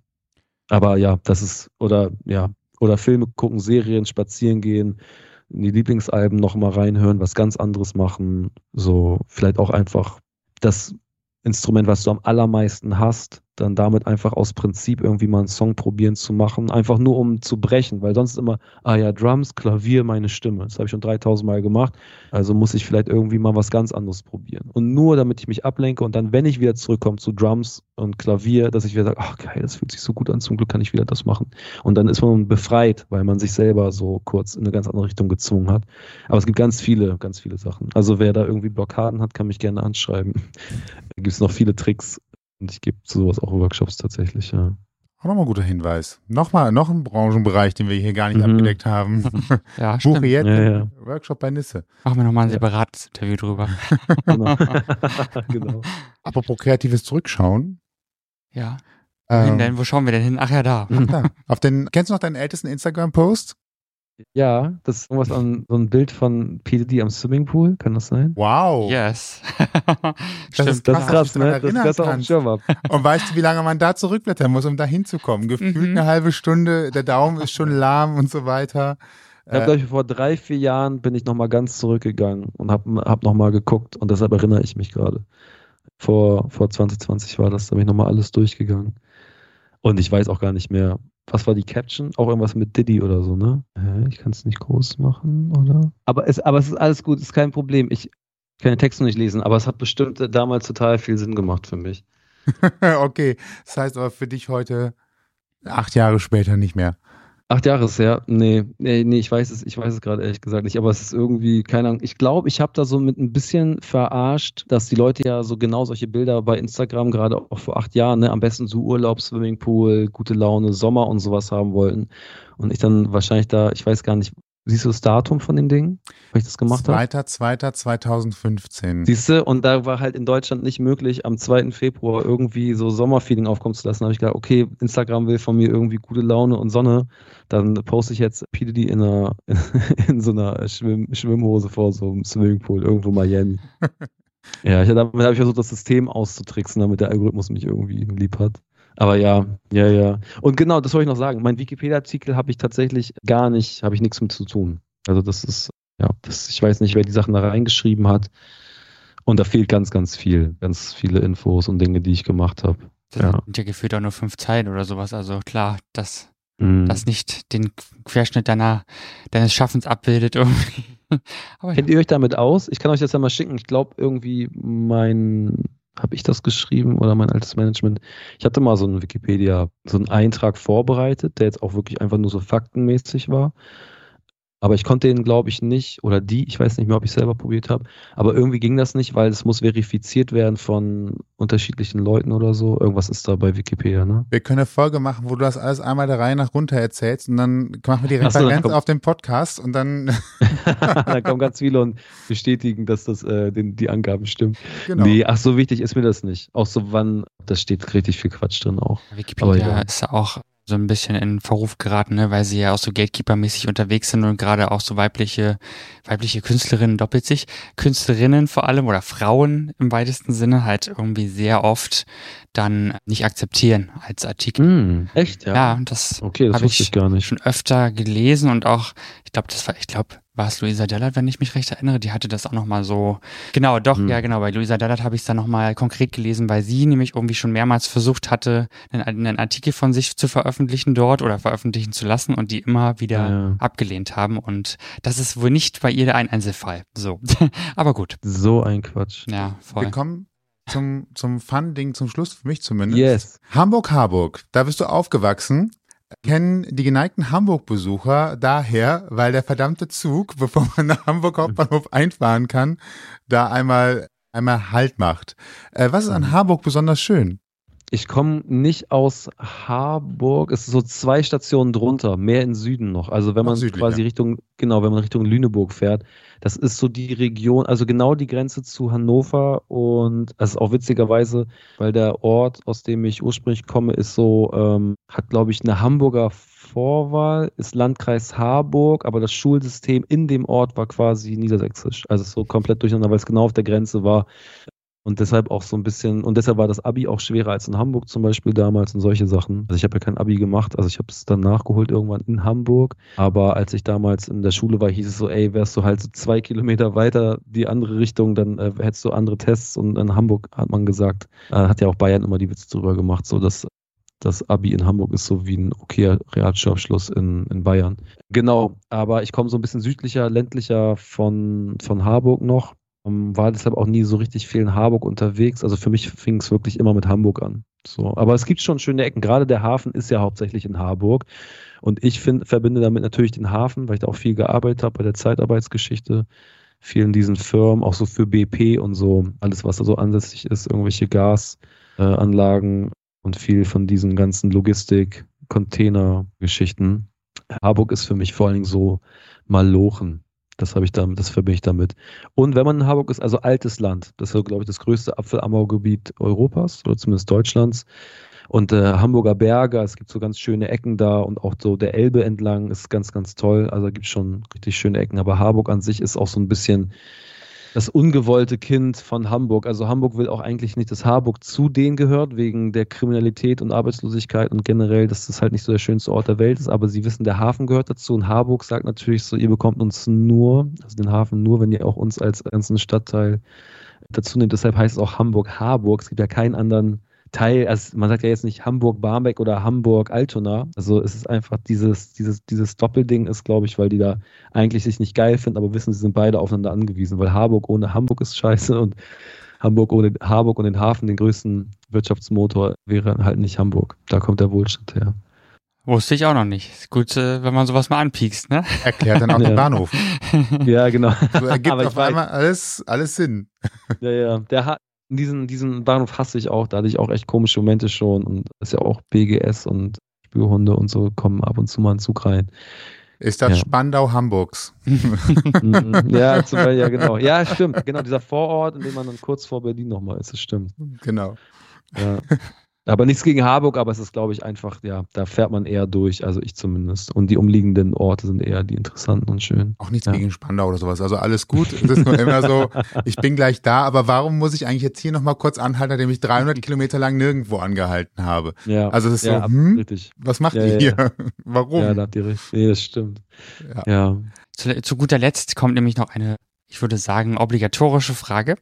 Aber ja, das ist, oder ja, oder Filme gucken, Serien, spazieren gehen, in die Lieblingsalben nochmal reinhören, was ganz anderes machen. So, vielleicht auch einfach das Instrument, was du am allermeisten hast, dann damit einfach aus Prinzip irgendwie mal einen Song probieren zu machen, einfach nur um zu brechen, weil sonst immer, ah ja, Drums, Klavier, meine Stimme. Das habe ich schon 3000 Mal gemacht, also muss ich vielleicht irgendwie mal was ganz anderes probieren. Und nur damit ich mich ablenke und dann, wenn ich wieder zurückkomme zu Drums und Klavier, dass ich wieder sage, ach geil, das fühlt sich so gut an, zum Glück kann ich wieder das machen. Und dann ist man befreit, weil man sich selber so kurz in eine ganz andere Richtung gezwungen hat. Aber es gibt ganz viele, ganz viele Sachen. Also wer da irgendwie Blockaden hat, kann mich gerne anschreiben. da gibt es noch viele Tricks, und ich gebe sowas auch Workshops tatsächlich, ja. Auch nochmal ein guter Hinweis. Nochmal, noch ein Branchenbereich, den wir hier gar nicht mhm. abgedeckt haben. [laughs] Ja, stimmt. Buche jetzt ja, ja. Workshop bei Nisse. Machen wir nochmal ein separates Interview drüber. [laughs] genau. [laughs] genau. Apropos kreatives Zurückschauen. Ja. Ähm, denn? Wo schauen wir denn hin? Ach ja, da. Ach, da. Auf den, kennst du noch deinen ältesten Instagram-Post? Ja, das ist irgendwas an so ein Bild von P. am Swimmingpool, kann das sein? Wow. Yes. [laughs] das ist krass, krass ne? Das ist auf dem Schirm ab. [laughs] Und weißt du, wie lange man da zurückblättern muss, um da hinzukommen? Gefühlt mhm. eine halbe Stunde, der Daumen ist schon lahm und so weiter. Ich habe, glaube ich, vor drei, vier Jahren bin ich nochmal ganz zurückgegangen und habe hab nochmal geguckt und deshalb erinnere ich mich gerade. Vor, vor 2020 war das, da bin ich nochmal alles durchgegangen. Und ich weiß auch gar nicht mehr, was war die Caption? Auch irgendwas mit Diddy oder so, ne? Ich kann es nicht groß machen, oder? Aber es, aber es ist alles gut, ist kein Problem. Ich kann den Text noch nicht lesen, aber es hat bestimmt damals total viel Sinn gemacht für mich. [laughs] okay, das heißt aber für dich heute acht Jahre später nicht mehr. Acht Jahre ist ja, nee, nee, nee, ich weiß es, ich weiß es gerade ehrlich gesagt nicht, aber es ist irgendwie, keine Ahnung, ich glaube, ich habe da so mit ein bisschen verarscht, dass die Leute ja so genau solche Bilder bei Instagram, gerade auch vor acht Jahren, ne, am besten so Urlaub, Swimmingpool, gute Laune, Sommer und sowas haben wollten. Und ich dann wahrscheinlich da, ich weiß gar nicht, Siehst du das Datum von dem Ding, weil ich das gemacht habe? 2.2.2015. Siehst du, und da war halt in Deutschland nicht möglich, am 2. Februar irgendwie so Sommerfeeling aufkommen zu lassen. Da habe ich gedacht, okay, Instagram will von mir irgendwie gute Laune und Sonne. Dann poste ich jetzt P. in, einer, [laughs] in so einer Schwimm Schwimmhose vor so einem Swimmingpool, irgendwo Miami. [laughs] ja, ich, damit habe ich versucht, das System auszutricksen, damit der Algorithmus mich irgendwie lieb hat. Aber ja, ja, ja. Und genau, das wollte ich noch sagen. Mein Wikipedia-Artikel habe ich tatsächlich gar nicht, habe ich nichts mit zu tun. Also das ist, ja, das, ich weiß nicht, wer die Sachen da reingeschrieben hat. Und da fehlt ganz, ganz viel, ganz viele Infos und Dinge, die ich gemacht habe. Das ja. sind ja gefühlt auch nur fünf Zeilen oder sowas. Also klar, dass mm. das nicht den Querschnitt deiner, deines Schaffens abbildet irgendwie. [laughs] Aber ja. Kennt ihr euch damit aus? Ich kann euch das ja mal schicken. Ich glaube irgendwie mein, habe ich das geschrieben oder mein altes Management? Ich hatte mal so einen Wikipedia, so einen Eintrag vorbereitet, der jetzt auch wirklich einfach nur so faktenmäßig war. Aber ich konnte den, glaube ich, nicht, oder die, ich weiß nicht mehr, ob ich selber probiert habe, aber irgendwie ging das nicht, weil es muss verifiziert werden von unterschiedlichen Leuten oder so. Irgendwas ist da bei Wikipedia, ne? Wir können eine Folge machen, wo du das alles einmal der Reihe nach runter erzählst und dann machen wir die so, dann Referenz kommt- auf dem Podcast und dann, [laughs] [laughs] da kommen ganz viele und bestätigen, dass das äh, den, die Angaben stimmen. genau. Nee, ach, so wichtig ist mir das nicht. Auch so wann, da steht richtig viel Quatsch drin auch. Wikipedia Aber ja. ist ja auch so ein bisschen in Verruf geraten, ne, weil sie ja auch so Gatekeeper-mäßig unterwegs sind und gerade auch so weibliche, weibliche Künstlerinnen doppelt sich, Künstlerinnen vor allem oder Frauen im weitesten Sinne halt irgendwie sehr oft dann nicht akzeptieren als Artikel. Hm, echt, ja. Ja, das Okay, das hab wusste ich gar nicht. schon öfter gelesen und auch, ich glaube, das war, ich glaube, war es Luisa Dellert, wenn ich mich recht erinnere, die hatte das auch nochmal so, genau, doch, Hm. ja, genau, bei Luisa Dellert habe ich es dann nochmal konkret gelesen, weil sie nämlich irgendwie schon mehrmals versucht hatte, einen, einen Artikel von sich zu veröffentlichen dort oder veröffentlichen zu lassen und die immer wieder Ja, abgelehnt haben und das ist wohl nicht bei ihr ein Einzelfall, so, [laughs] aber gut, So ein Quatsch. ja, voll. Wir kommen zum, zum Fun-Ding zum Schluss, für mich zumindest. Yes. Hamburg-Harburg, da bist du aufgewachsen. Kennen die geneigten Hamburg-Besucher daher, weil der verdammte Zug, [laughs] bevor man nach Hamburg Hauptbahnhof einfahren kann, da einmal, einmal Halt macht. Äh, was ist an Harburg besonders schön? Ich komme nicht aus Harburg, es ist so zwei Stationen drunter, mehr in Süden noch. Also wenn man südlicher. quasi Richtung, genau, wenn man Richtung Lüneburg fährt, das ist so die Region, also genau die Grenze zu Hannover und das ist auch witzigerweise, weil der Ort, aus dem ich ursprünglich komme, ist so, ähm, hat glaube ich eine Hamburger Vorwahl, ist Landkreis Harburg, aber das Schulsystem in dem Ort war quasi niedersächsisch. Also so komplett durcheinander, weil es genau auf der Grenze war. Und deshalb auch so ein bisschen, und deshalb war das Abi auch schwerer als in Hamburg zum Beispiel damals und solche Sachen. Also ich habe ja kein Abi gemacht, also ich habe es dann nachgeholt irgendwann in Hamburg. Aber als ich damals in der Schule war, hieß es so, ey, wärst du halt so zwei Kilometer weiter die andere Richtung, dann äh, hättest du andere Tests. Und in Hamburg hat man gesagt, äh, hat ja auch Bayern immer die Witze drüber gemacht, so dass das Abi in Hamburg ist so wie ein okayer Realschulabschluss in, in Bayern. Genau, aber ich komme so ein bisschen südlicher, ländlicher von, von Harburg noch. Ähm, War deshalb auch nie so richtig viel in Harburg unterwegs. Also für mich fing es wirklich immer mit Hamburg an. So, aber es gibt schon schöne Ecken. Gerade der Hafen ist ja hauptsächlich in Harburg. Und ich find, verbinde damit natürlich den Hafen, weil ich da auch viel gearbeitet habe bei der Zeitarbeitsgeschichte. Vielen diesen Firmen, auch so für BP und so, alles, was da so ansässig ist, irgendwelche Gasanlagen äh, und viel von diesen ganzen Logistik, Container-Geschichten. Harburg ist für mich vor allen Dingen so Malochen. Das habe ich damit, das verbinde ich damit. Und wenn man in Harburg ist, also altes Land, das ist, glaube ich, das größte Apfelanbaugebiet Europas oder zumindest Deutschlands. Und äh, Hamburger Berge, es gibt so ganz schöne Ecken da und auch so der Elbe entlang ist ganz, ganz toll. Also da gibt es schon richtig schöne Ecken. Aber Harburg an sich ist auch so ein bisschen das ungewollte Kind von Hamburg. Also Hamburg will auch eigentlich nicht, dass Harburg zu denen gehört, wegen der Kriminalität und Arbeitslosigkeit und generell, dass das halt nicht so der schönste Ort der Welt ist. Aber sie wissen, der Hafen gehört dazu und Harburg sagt natürlich so, ihr bekommt uns nur, also den Hafen nur, wenn ihr auch uns als ganzen Stadtteil dazu nehmt. Deshalb heißt es auch Hamburg-Harburg. Es gibt ja keinen anderen Teil, also man sagt ja jetzt nicht Hamburg-Barmbek oder Hamburg-Altona. Also es ist einfach dieses, dieses, dieses Doppelding ist, glaube ich, weil die da eigentlich sich nicht geil finden, aber wissen, sie sind beide aufeinander angewiesen, weil Harburg ohne Hamburg ist scheiße und Hamburg ohne Harburg und den Hafen, den größten Wirtschaftsmotor, wäre halt nicht Hamburg. Da kommt der Wohlstand her. Wusste ich auch noch nicht. Ist gut, äh, wenn man sowas mal anpiekst, ne? Erklärt dann auch [laughs] Ja. den Bahnhof. Ja, genau. So ergibt Aber ich auf weiß- einmal alles, alles Sinn. Ja, ja. Der hat diesen, diesen Bahnhof hasse ich auch. Da hatte ich auch echt komische Momente schon. Und ist ja auch BGS und Spürhunde und so kommen ab und zu mal einen Zug rein. Ist das Ja. Spandau Hamburgs? [laughs] [laughs] Ja, zum Beispiel, ja, genau. Ja, stimmt. Genau, dieser Vorort, in dem man dann kurz vor Berlin nochmal ist. Das stimmt. Genau. Ja. Aber nichts gegen Harburg, aber es ist, glaube ich, einfach, ja, da fährt man eher durch, also ich zumindest. Und die umliegenden Orte sind eher die interessanten und schönen. Auch nichts Ja. gegen Spandau oder sowas. Also alles gut. Es ist nur immer so, [laughs] ich bin gleich da, aber warum muss ich eigentlich jetzt hier nochmal kurz anhalten, nachdem ich 300 Kilometer lang nirgendwo angehalten habe? Ja, Also es ist ja, so, hm, richtig. was macht Ja, ihr ja, hier? [laughs] Warum? Ja, da habt ihr recht. Nee, das stimmt. Ja. Ja. Zu, zu guter Letzt kommt nämlich noch eine ich würde sagen, obligatorische Frage.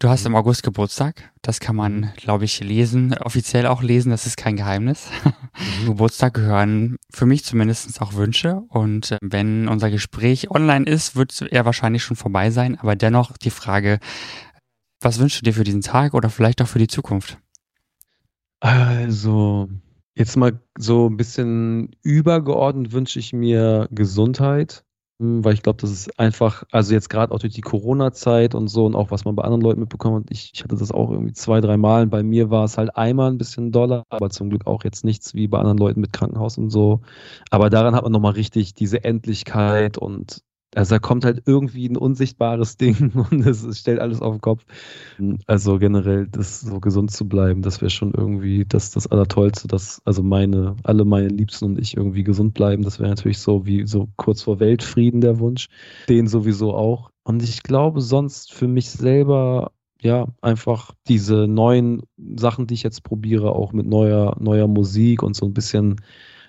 Du hast im August Geburtstag. Das kann man, glaube ich, lesen, offiziell auch lesen. Das ist kein Geheimnis. Mhm. [laughs] Geburtstag gehören für mich zumindest auch Wünsche. Und äh, wenn unser Gespräch online ist, wird er wahrscheinlich schon vorbei sein. Aber dennoch die Frage, was wünschst du dir für diesen Tag oder vielleicht auch für die Zukunft? Also, jetzt mal so ein bisschen übergeordnet wünsche ich mir Gesundheit weil ich glaube, das ist einfach, also jetzt gerade auch durch die Corona-Zeit und so und auch was man bei anderen Leuten mitbekommen hat, ich, ich hatte das auch irgendwie zwei, drei Mal. Bei mir war es halt einmal ein bisschen doller, aber zum Glück auch jetzt nichts wie bei anderen Leuten mit Krankenhaus und so. Aber daran hat man nochmal richtig diese Endlichkeit und also da kommt halt irgendwie ein unsichtbares [laughs] Ding und es stellt alles auf den Kopf. Also generell, das so gesund zu bleiben, das wäre schon irgendwie das, das Allertollste, dass also meine, alle meine Liebsten und ich irgendwie gesund bleiben. Das wäre natürlich so wie so kurz vor Weltfrieden der Wunsch. Den sowieso auch. Und ich glaube sonst für mich selber, ja, einfach diese neuen Sachen, die ich jetzt probiere, auch mit neuer, neuer Musik und so ein bisschen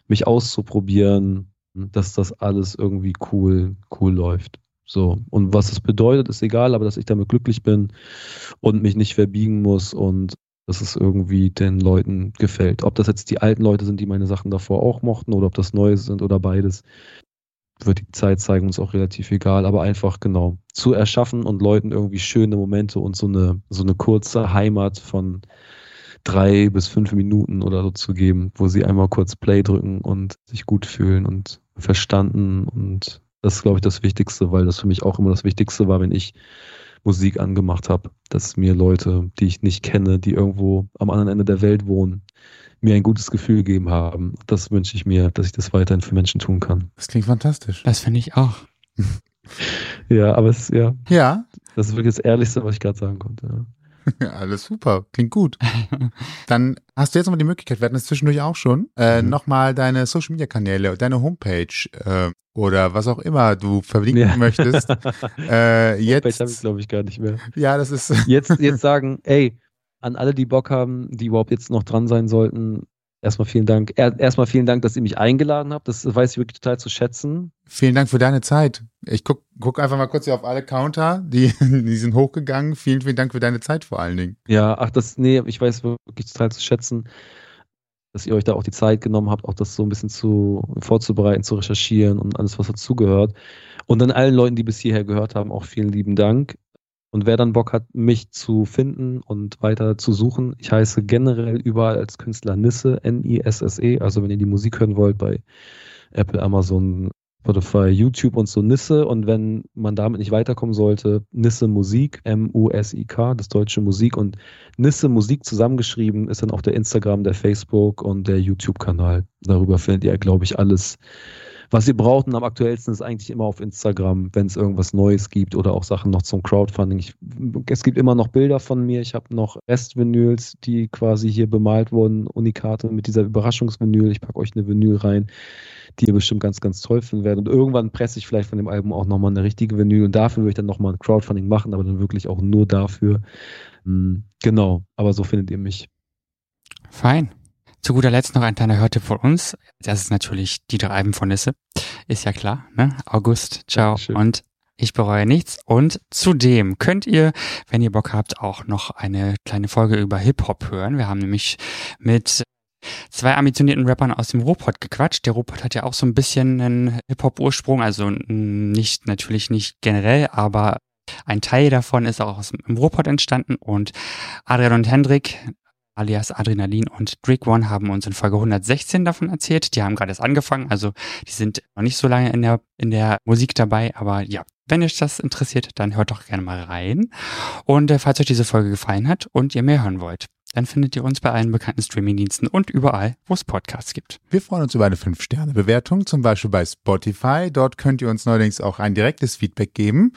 mich auszuprobieren, dass das alles irgendwie cool, cool läuft. So. Und was es bedeutet, ist egal, aber dass ich damit glücklich bin und mich nicht verbiegen muss und dass es irgendwie den Leuten gefällt. Ob das jetzt die alten Leute sind, die meine Sachen davor auch mochten oder ob das neue sind oder beides, wird die Zeit zeigen, uns auch relativ egal, aber einfach genau zu erschaffen und Leuten irgendwie schöne Momente und so eine, so eine kurze Heimat von drei bis fünf Minuten oder so zu geben, wo sie einmal kurz Play drücken und sich gut fühlen und verstanden. Und das ist, glaube ich, das Wichtigste, weil das für mich auch immer das Wichtigste war, wenn ich Musik angemacht habe, dass mir Leute, die ich nicht kenne, die irgendwo am anderen Ende der Welt wohnen, mir ein gutes Gefühl gegeben haben. Das wünsche ich mir, dass ich das weiterhin für Menschen tun kann. Das klingt fantastisch. Das finde ich auch. [laughs] ja, aber es ja. Ja. Das ist wirklich das Ehrlichste, was ich gerade sagen konnte. Ja. [laughs] Alles super, klingt gut. [laughs] Dann hast du jetzt nochmal die Möglichkeit, wir hatten es zwischendurch auch schon, äh, mhm. nochmal deine Social Media Kanäle, deine Homepage äh, oder was auch immer du verlinken ja. möchtest. [laughs] Äh, jetzt Homepage habe ich glaube ich gar nicht mehr. Ja, das ist. jetzt, jetzt sagen, ey, an alle, die Bock haben, die überhaupt jetzt noch dran sein sollten, Erstmal vielen Dank. Erstmal vielen Dank, dass ihr mich eingeladen habt. Das weiß ich wirklich total zu schätzen. Vielen Dank für deine Zeit. Ich guck, guck einfach mal kurz hier auf alle Counter. Die, [laughs] die sind hochgegangen. Vielen, vielen Dank für deine Zeit vor allen Dingen. Ja, ach, das, nee, ich weiß wirklich total zu schätzen, dass ihr euch da auch die Zeit genommen habt, auch das so ein bisschen zu vorzubereiten, zu recherchieren und alles, was dazugehört. Und dann allen Leuten, die bis hierher gehört haben, auch vielen lieben Dank. Und wer dann Bock hat, mich zu finden und weiter zu suchen, ich heiße generell überall als Künstler Nisse, N-I-S-S-E. Also wenn ihr die Musik hören wollt bei Apple, Amazon, Spotify, YouTube und so Nisse. Und wenn man damit nicht weiterkommen sollte, Nisse Musik, M-U-S-I-K, das deutsche Musik. Und Nisse Musik zusammengeschrieben ist dann auch der Instagram, der Facebook und der YouTube-Kanal. Darüber findet ihr, glaube ich, alles was ihr braucht und am aktuellsten ist eigentlich immer auf Instagram, wenn es irgendwas Neues gibt oder auch Sachen noch zum Crowdfunding. Ich, es gibt immer noch Bilder von mir. Ich habe noch Restvinyls, die quasi hier bemalt wurden, Unikate mit dieser Überraschungsvinyl. Ich packe euch eine Vinyl rein, die ihr bestimmt ganz, ganz toll finden werdet. Und irgendwann presse ich vielleicht von dem Album auch nochmal eine richtige Vinyl und dafür würde ich dann nochmal ein Crowdfunding machen, aber dann wirklich auch nur dafür. Hm, genau, aber so findet ihr mich. Fein. Zu guter Letzt noch ein kleiner Hörtipp von uns. Das ist natürlich die drei Alben von Nisse. Ist ja klar, ne? August, ciao Dankeschön. und ich bereue nichts. Und zudem könnt ihr, wenn ihr Bock habt, auch noch eine kleine Folge über Hip-Hop hören. Wir haben nämlich mit zwei ambitionierten Rappern aus dem Ruhrpott gequatscht. Der Ruhrpott hat ja auch so ein bisschen einen Hip-Hop-Ursprung, also nicht, natürlich nicht generell, aber ein Teil davon ist auch aus dem Ruhrpott entstanden und Adrian und Hendrik, alias Adrenalin und Drake One haben uns in Folge 116 davon erzählt. Die haben gerade erst angefangen, also die sind noch nicht so lange in der, in der Musik dabei, aber ja, wenn euch das interessiert, dann hört doch gerne mal rein. Und äh, falls euch diese Folge gefallen hat und ihr mehr hören wollt, dann findet ihr uns bei allen bekannten Streamingdiensten und überall, wo es Podcasts gibt. Wir freuen uns über eine 5-Sterne-Bewertung, zum Beispiel bei Spotify. Dort könnt ihr uns neuerdings auch ein direktes Feedback geben.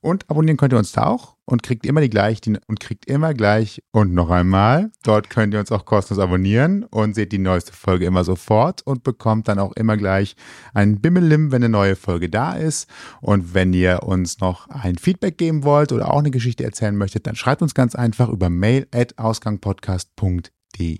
Und abonnieren könnt ihr uns da auch und kriegt immer die gleichen und kriegt immer gleich und noch einmal. Dort könnt ihr uns auch kostenlos abonnieren und seht die neueste Folge immer sofort und bekommt dann auch immer gleich ein Bimmelim, wenn eine neue Folge da ist. Und wenn ihr uns noch ein Feedback geben wollt oder auch eine Geschichte erzählen möchtet, dann schreibt uns ganz einfach über mail at ausgangpodcast.de.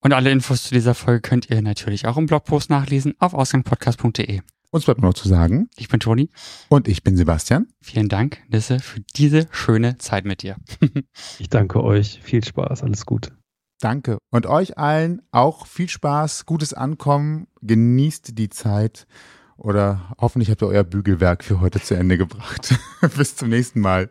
Und alle Infos zu dieser Folge könnt ihr natürlich auch im Blogpost nachlesen auf ausgangpodcast.de. Uns bleibt nur noch zu sagen. Ich bin Toni. Und ich bin Sebastian. Vielen Dank, Nisse, für diese schöne Zeit mit dir. [laughs] ich danke euch. Viel Spaß. Alles Gute. Danke. Und euch allen auch viel Spaß, gutes Ankommen. Genießt die Zeit. Oder hoffentlich habt ihr euer Bügelwerk für heute zu Ende gebracht. [laughs] Bis zum nächsten Mal.